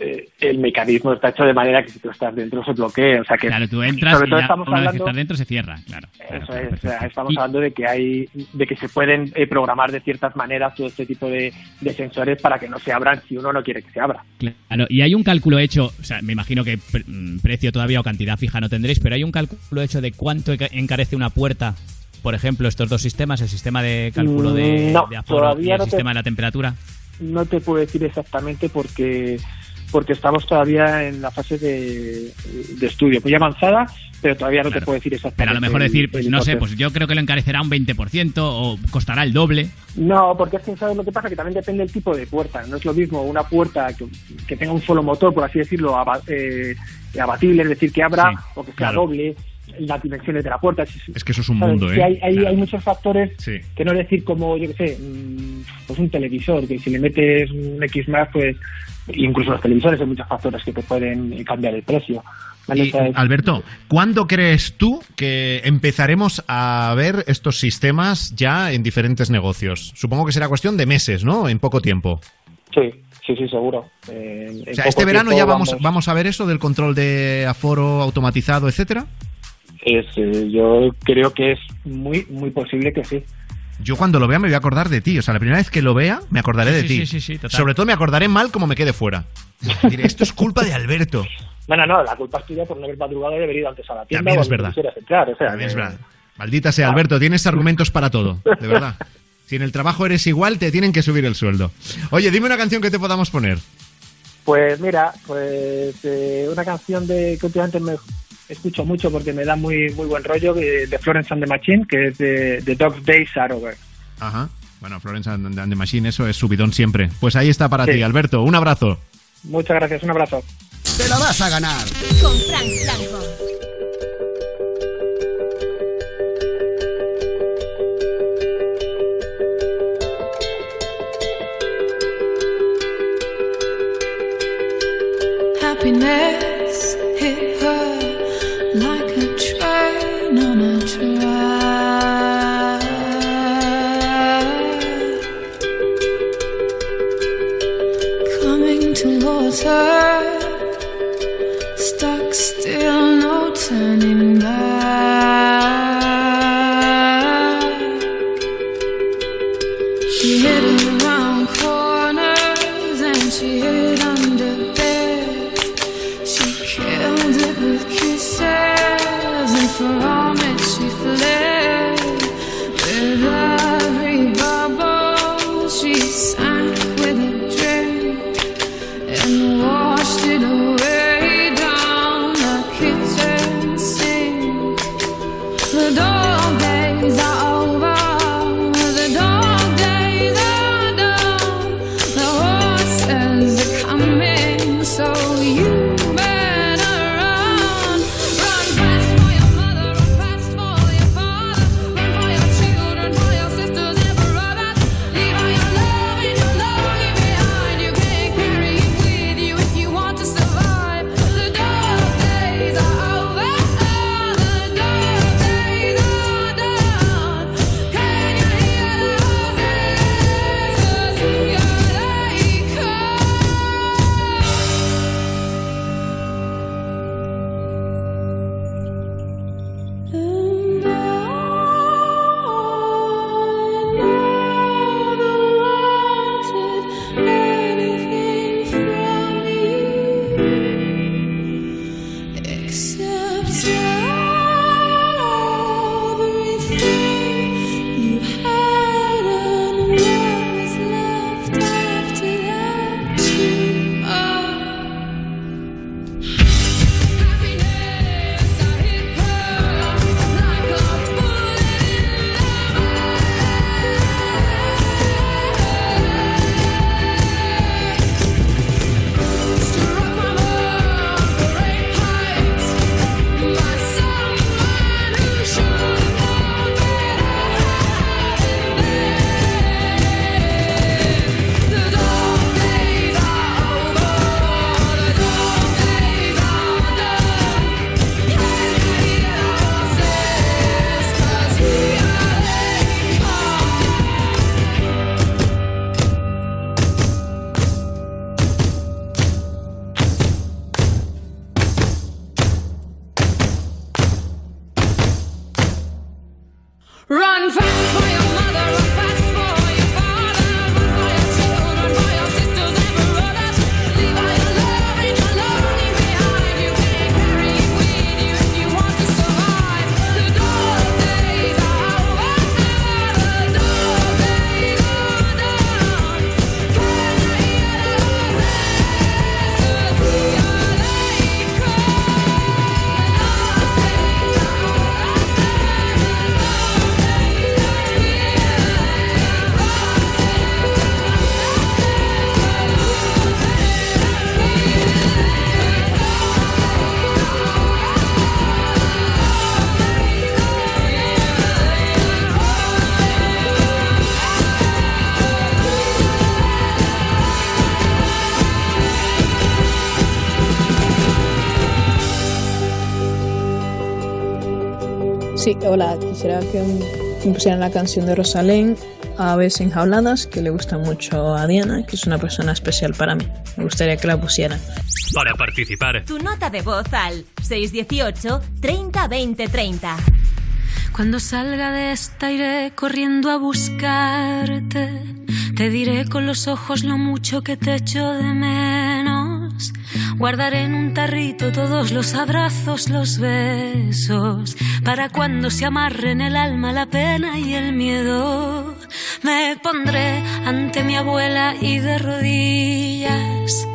eh, el mecanismo está hecho de manera que si tú estás dentro se bloquee, o sea que Claro, tú entras sobre y todo ya estamos una vez que hablando estás dentro se cierra, claro. eso es, o sea, estamos hablando de que hay, de que se pueden eh, programar de ciertas maneras todo este tipo de, de sensores para que no se abran si uno no quiere que se abra. Claro, y hay un cálculo hecho, o sea, me imagino que pre- mm, precio todavía o cantidad fija no tendréis, pero hay un cálculo hecho de cuánto enca- encarece una puerta, por ejemplo, estos dos sistemas, el sistema de cálculo de, Mm, no, de aforo y el no te- sistema de la temperatura. No te puedo decir exactamente porque porque estamos todavía en la fase de, de estudio, muy avanzada, pero todavía no te puedo decir exactamente. Pero a lo mejor el- decir, pues el no sé, pues yo creo que lo encarecerá un 20% o costará el doble. No, porque es que sabes lo que pasa, que también depende del tipo de puerta. No es lo mismo una puerta que, que tenga un solo motor, por así decirlo, aba- eh, abatible, es decir, que abra Sí, o que sea claro. doble, las dimensiones de la puerta. Es, que eso es un ¿sabes? mundo, ¿eh? hay, hay, hay muchos factores Sí. que no decir como, yo qué sé, mm, pues un televisor, que si le metes un X más, pues incluso los televisores hay muchos factores que te pueden cambiar el precio. Alberto, ¿cuándo crees tú que empezaremos a ver estos sistemas ya en diferentes negocios? Supongo que será cuestión de meses, ¿no? En poco tiempo. Sí, sí, sí, seguro. Eh, O sea, este verano ya vamos, vamos a ver eso del control de aforo automatizado, etcétera. Es, eh, yo creo que es muy, muy posible que sí. Yo cuando lo vea me voy a acordar de ti. O sea, la primera vez que lo vea me acordaré Sí, de sí, ti. sí, sí, sí, total. Sobre todo me acordaré mal como me quede fuera. Diré, esto es culpa de Alberto. Bueno, no, la culpa es tuya por no haber madrugado y haber ido antes a la tienda También es verdad. entrar. O sea, También es verdad. Maldita sea, Alberto, tienes argumentos para todo, de verdad. Si en el trabajo eres igual, te tienen que subir el sueldo. Oye, dime una canción que te podamos poner. Pues mira, pues eh, una canción de que últimamente me escucho mucho porque me da muy muy buen rollo de, de Florence and the Machine, que es de, de Dog Days Are Over. Ajá. Bueno, Florence and and the Machine, eso es subidón siempre. Pues ahí está para Sí. ti, Alberto. Un abrazo. Muchas gracias, un abrazo. Te la vas a ganar. Con Frank Blanco. Happiness Sí, hola, quisiera que me pusieran la canción de Rosalén, Aves enjauladas, que le gusta mucho a Diana, que es una persona especial para mí. Me gustaría que la pusieran. Para participar, Tu nota de voz al 618 30 20 30. Cuando salga de esta iré corriendo a buscarte. Te diré con los ojos lo mucho que te echo de menos. Guardaré en un tarrito todos los abrazos, los besos, para cuando se amarren el alma, la pena y el miedo. Me pondré ante mi abuela y de rodillas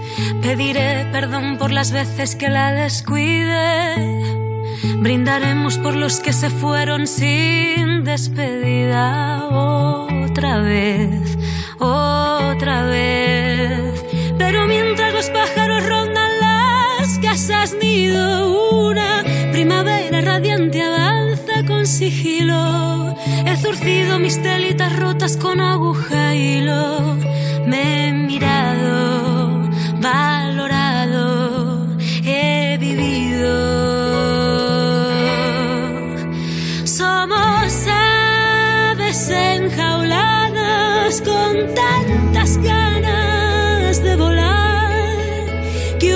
pediré perdón por las veces que la descuide. Brindaremos por los que se fueron sin despedida otra vez, otra vez. Pero mientras los pájaros casas nido, una primavera radiante avanza con sigilo. He zurcido mis telitas rotas con aguja y hilo. Me he mirado, valorado, he vivido. Somos aves enjauladas con tantas ganas de volar que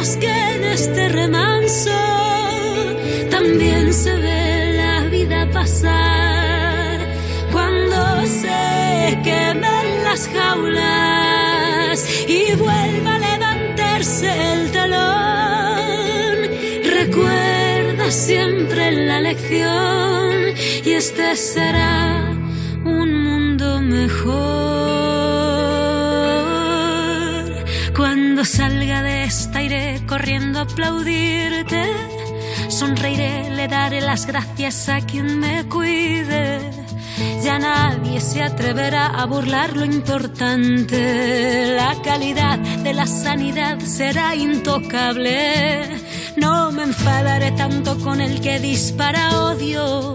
que en este remanso también se ve la vida pasar cuando se quemen las jaulas y vuelva a levantarse el telón. Recuerda siempre la lección y este será un mundo mejor. Salga de esta iré corriendo a aplaudirte. Sonreiré, le daré las gracias a quien me cuide. Ya nadie se atreverá a burlar lo importante. La calidad de la sanidad será intocable. No me enfadaré tanto con el que dispara odio.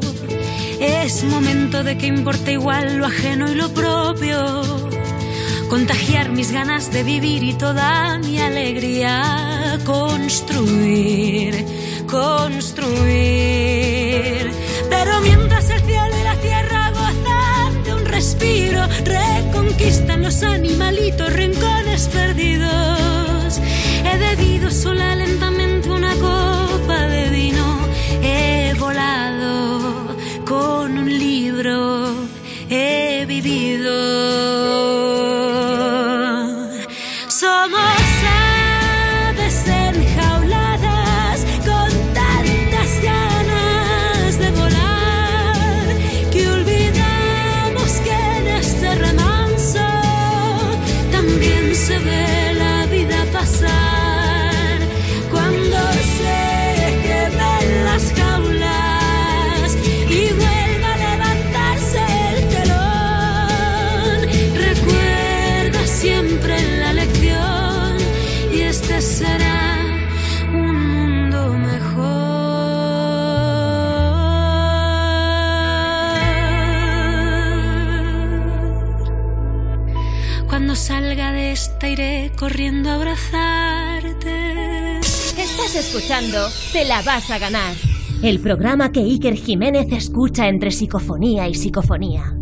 Es momento de que importe igual lo ajeno y lo propio. Contagiar mis ganas de vivir y toda mi alegría. Construir, construir. Pero mientras el cielo y la tierra gozan de un respiro, reconquistan los animalitos rincones perdidos. He bebido sola lentamente corriendo a abrazarte. Estás escuchando Te la vas a ganar. El programa que Iker Jiménez escucha entre psicofonía y psicofonía.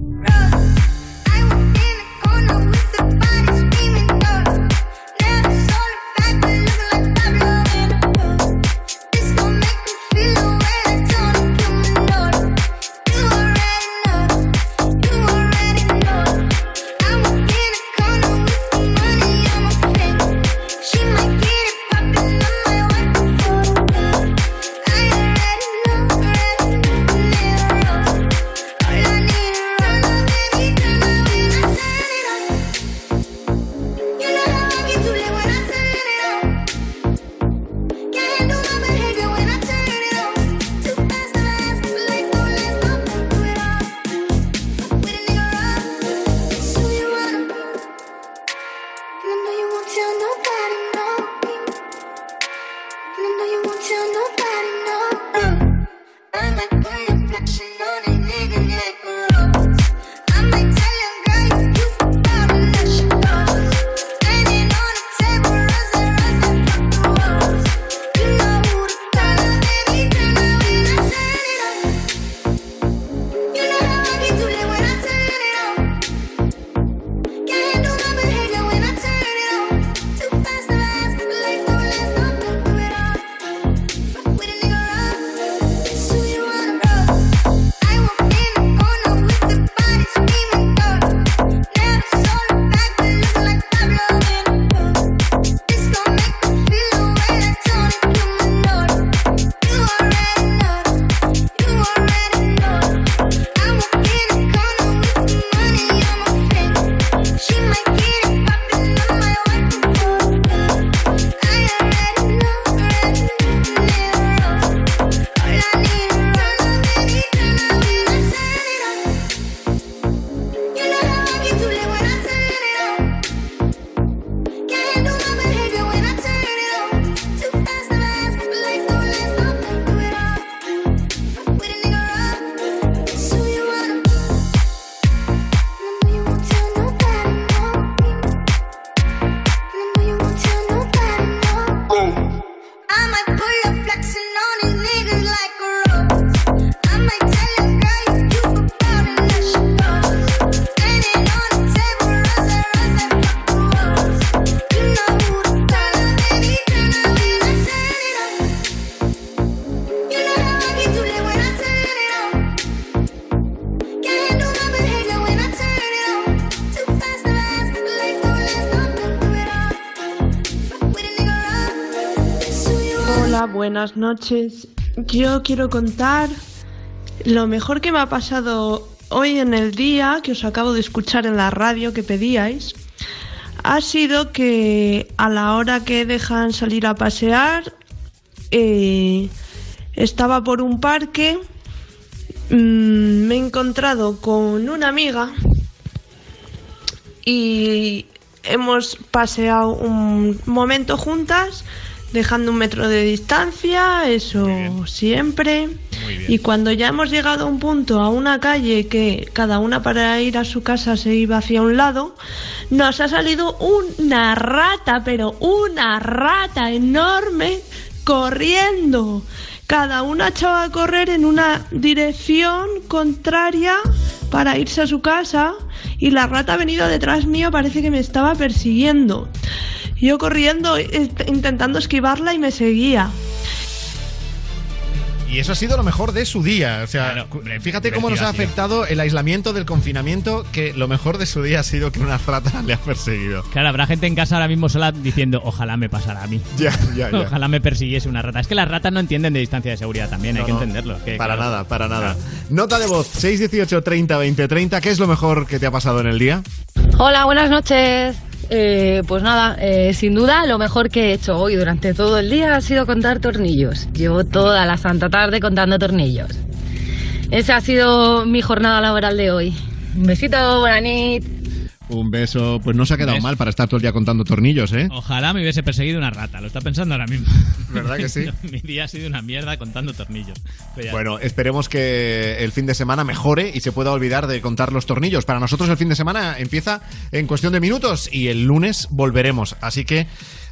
Buenas noches. Yo quiero contar lo mejor que me ha pasado hoy en el día, que os acabo de escuchar en la radio que pedíais, ha sido que a la hora que dejan salir a pasear, eh, estaba por un parque, mm, me he encontrado con una amiga y hemos paseado un momento juntas, dejando un metro de distancia, eso siempre. Y cuando ya hemos llegado a un punto, a una calle que cada una para ir a su casa se iba hacia un lado, nos ha salido una rata, pero una rata enorme corriendo. Cada una echaba a correr en una dirección contraria para irse a su casa y la rata ha venido detrás mío, parece que me estaba persiguiendo. Yo corriendo, intentando esquivarla y me seguía. Y eso ha sido lo mejor de su día. O sea, fíjate cómo nos ha afectado el aislamiento del confinamiento, que lo mejor de su día ha sido que una rata le ha perseguido. Claro, habrá gente en casa ahora mismo sola diciendo, ojalá me pasara a mí. Ya, ya, ya. Ojalá me persiguiese una rata. Es que las ratas no entienden de distancia de seguridad también, hay que no, entenderlo. que, para claro. nada, para nada. Nota de voz 618 30 20 30. ¿Qué es lo mejor que te ha pasado en el día? Hola, buenas noches. Eh, pues nada, eh, sin duda lo mejor que he hecho hoy durante todo el día ha sido contar tornillos. Llevo toda la santa tarde contando tornillos. Esa ha sido mi jornada laboral de hoy. Un besito, buena. Un beso. Pues no se ha quedado mal para estar todo el día contando tornillos, ¿eh? Ojalá me hubiese perseguido una rata, lo está pensando ahora mismo. ¿Verdad que sí? Mi día ha sido una mierda contando tornillos. Pero Bueno, esperemos que el fin de semana mejore y se pueda olvidar de contar los tornillos. Para nosotros el fin de semana empieza en cuestión de minutos y el lunes volveremos. Así que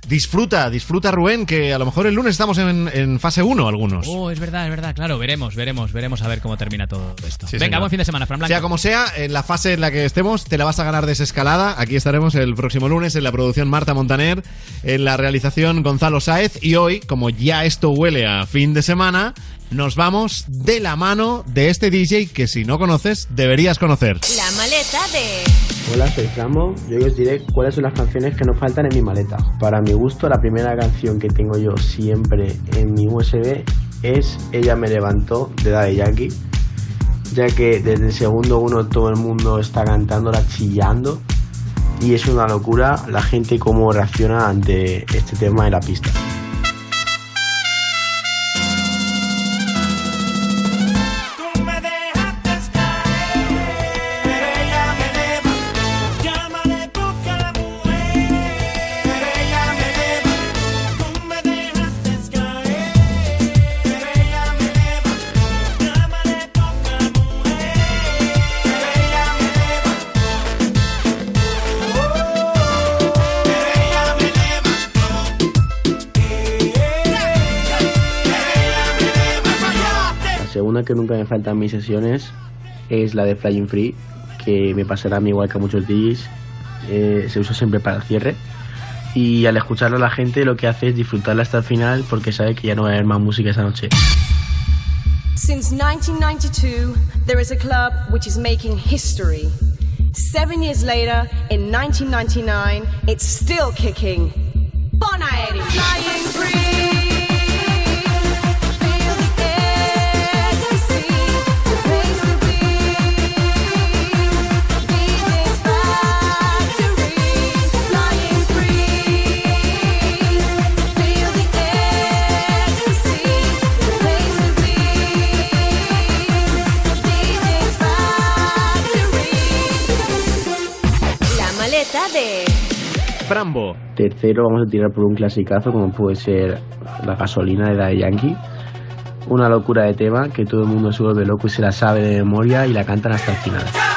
disfruta, disfruta Rubén, que a lo mejor el lunes estamos en, en fase 1 algunos. Oh, es verdad, es verdad, claro, veremos, veremos, veremos a ver cómo termina todo esto. Sí, Venga, señor. buen fin de semana, Fran Blanco. Sea como sea, en la fase en la que estemos, te la vas a ganar desescalada. Aquí estaremos el próximo lunes en la producción Marta Montaner, en la realización Gonzalo Sáez. Y hoy, como ya esto huele a fin de semana, nos vamos de la mano de este DJ que si no conoces, deberías conocer. La maleta de... Hola, soy Frambo. Yo hoy os diré cuáles son las canciones que no faltan en mi maleta. Para mi gusto, la primera canción que tengo yo siempre en mi USB es Ella me levantó de Daddy Yankee, ya que desde el segundo uno todo el mundo está cantándola chillando y es una locura la gente cómo reacciona ante este tema en la pista. Que nunca me falta en mis sesiones es la de Flying Free, que me pasará a mí igual que a muchos DJs. eh, se usa siempre para el cierre. Y al escucharla la gente lo que hace es disfrutarla hasta el final porque sabe que ya no va a haber más música esa noche. Since 1992, there is a club which is making history. Seven years later, in 1999, it's still kicking. Bonaeri. Flying free. Tercero vamos a tirar por un clasicazo como puede ser La gasolina de Daddy Yankee. Una locura de tema que todo el mundo se vuelve loco y se la sabe de memoria y la cantan hasta el final.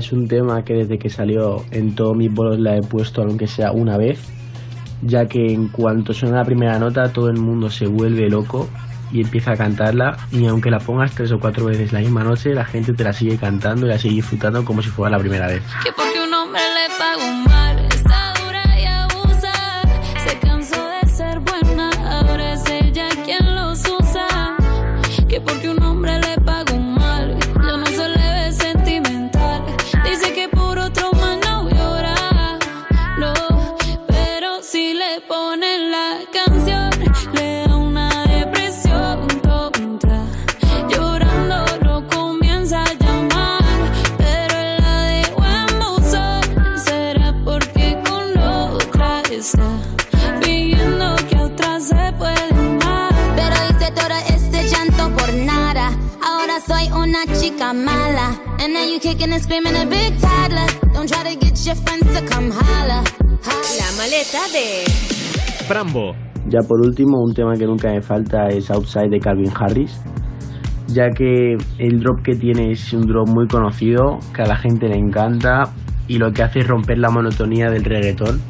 Es un tema que desde que salió en todos mis bolos la he puesto aunque sea una vez, ya que en cuanto suena la primera nota todo el mundo se vuelve loco y empieza a cantarla y aunque la pongas tres o cuatro veces la misma noche la gente te la sigue cantando y la sigue disfrutando como si fuera la primera vez. And now you kicking and screaming a big toddler. Don't try to get your friends to come holla. La maleta de Frambo. Ya por último, un tema que nunca me falta es Outside de Calvin Harris, ya que el drop que tiene es un drop muy conocido, que a la gente le encanta y lo que hace es romper la monotonía del reggaetón,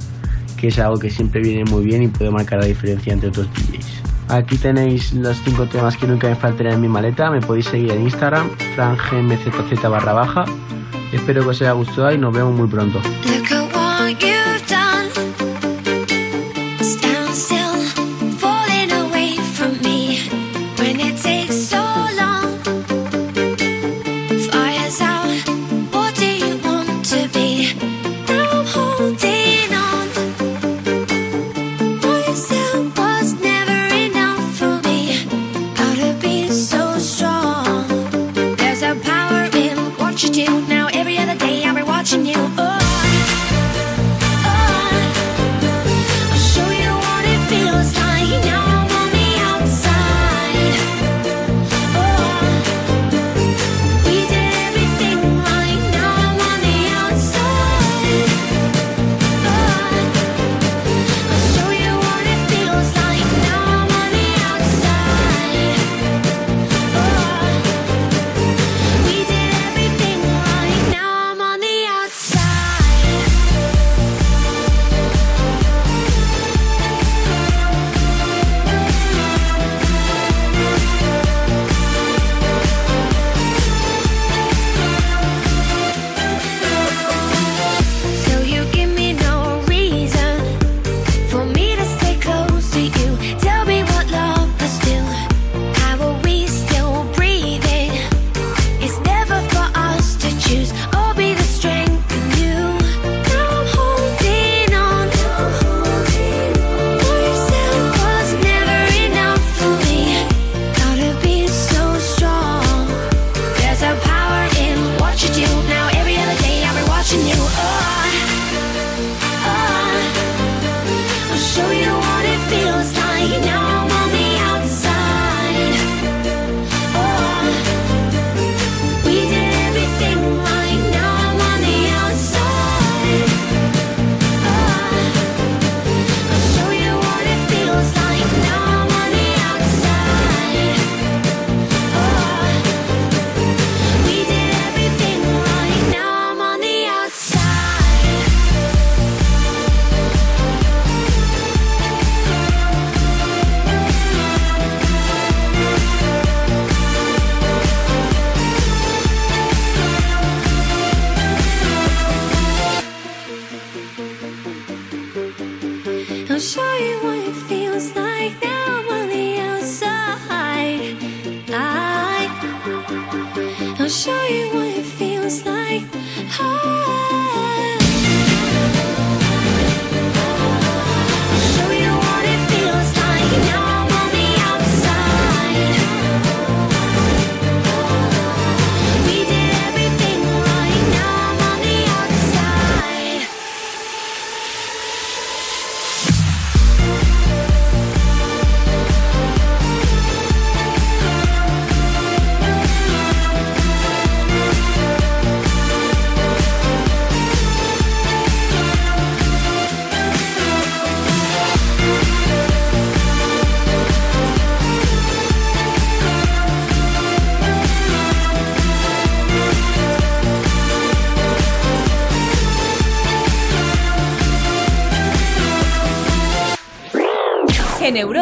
que es algo que siempre viene muy bien y puede marcar la diferencia entre otros DJs. Aquí tenéis los cinco temas que nunca me faltan en mi maleta, me podéis seguir en Instagram, frangmzz barra baja. Espero que os haya gustado y nos vemos muy pronto.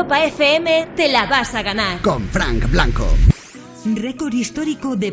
Europa FM te la vas a ganar. Con Frank Blanco. Récord histórico de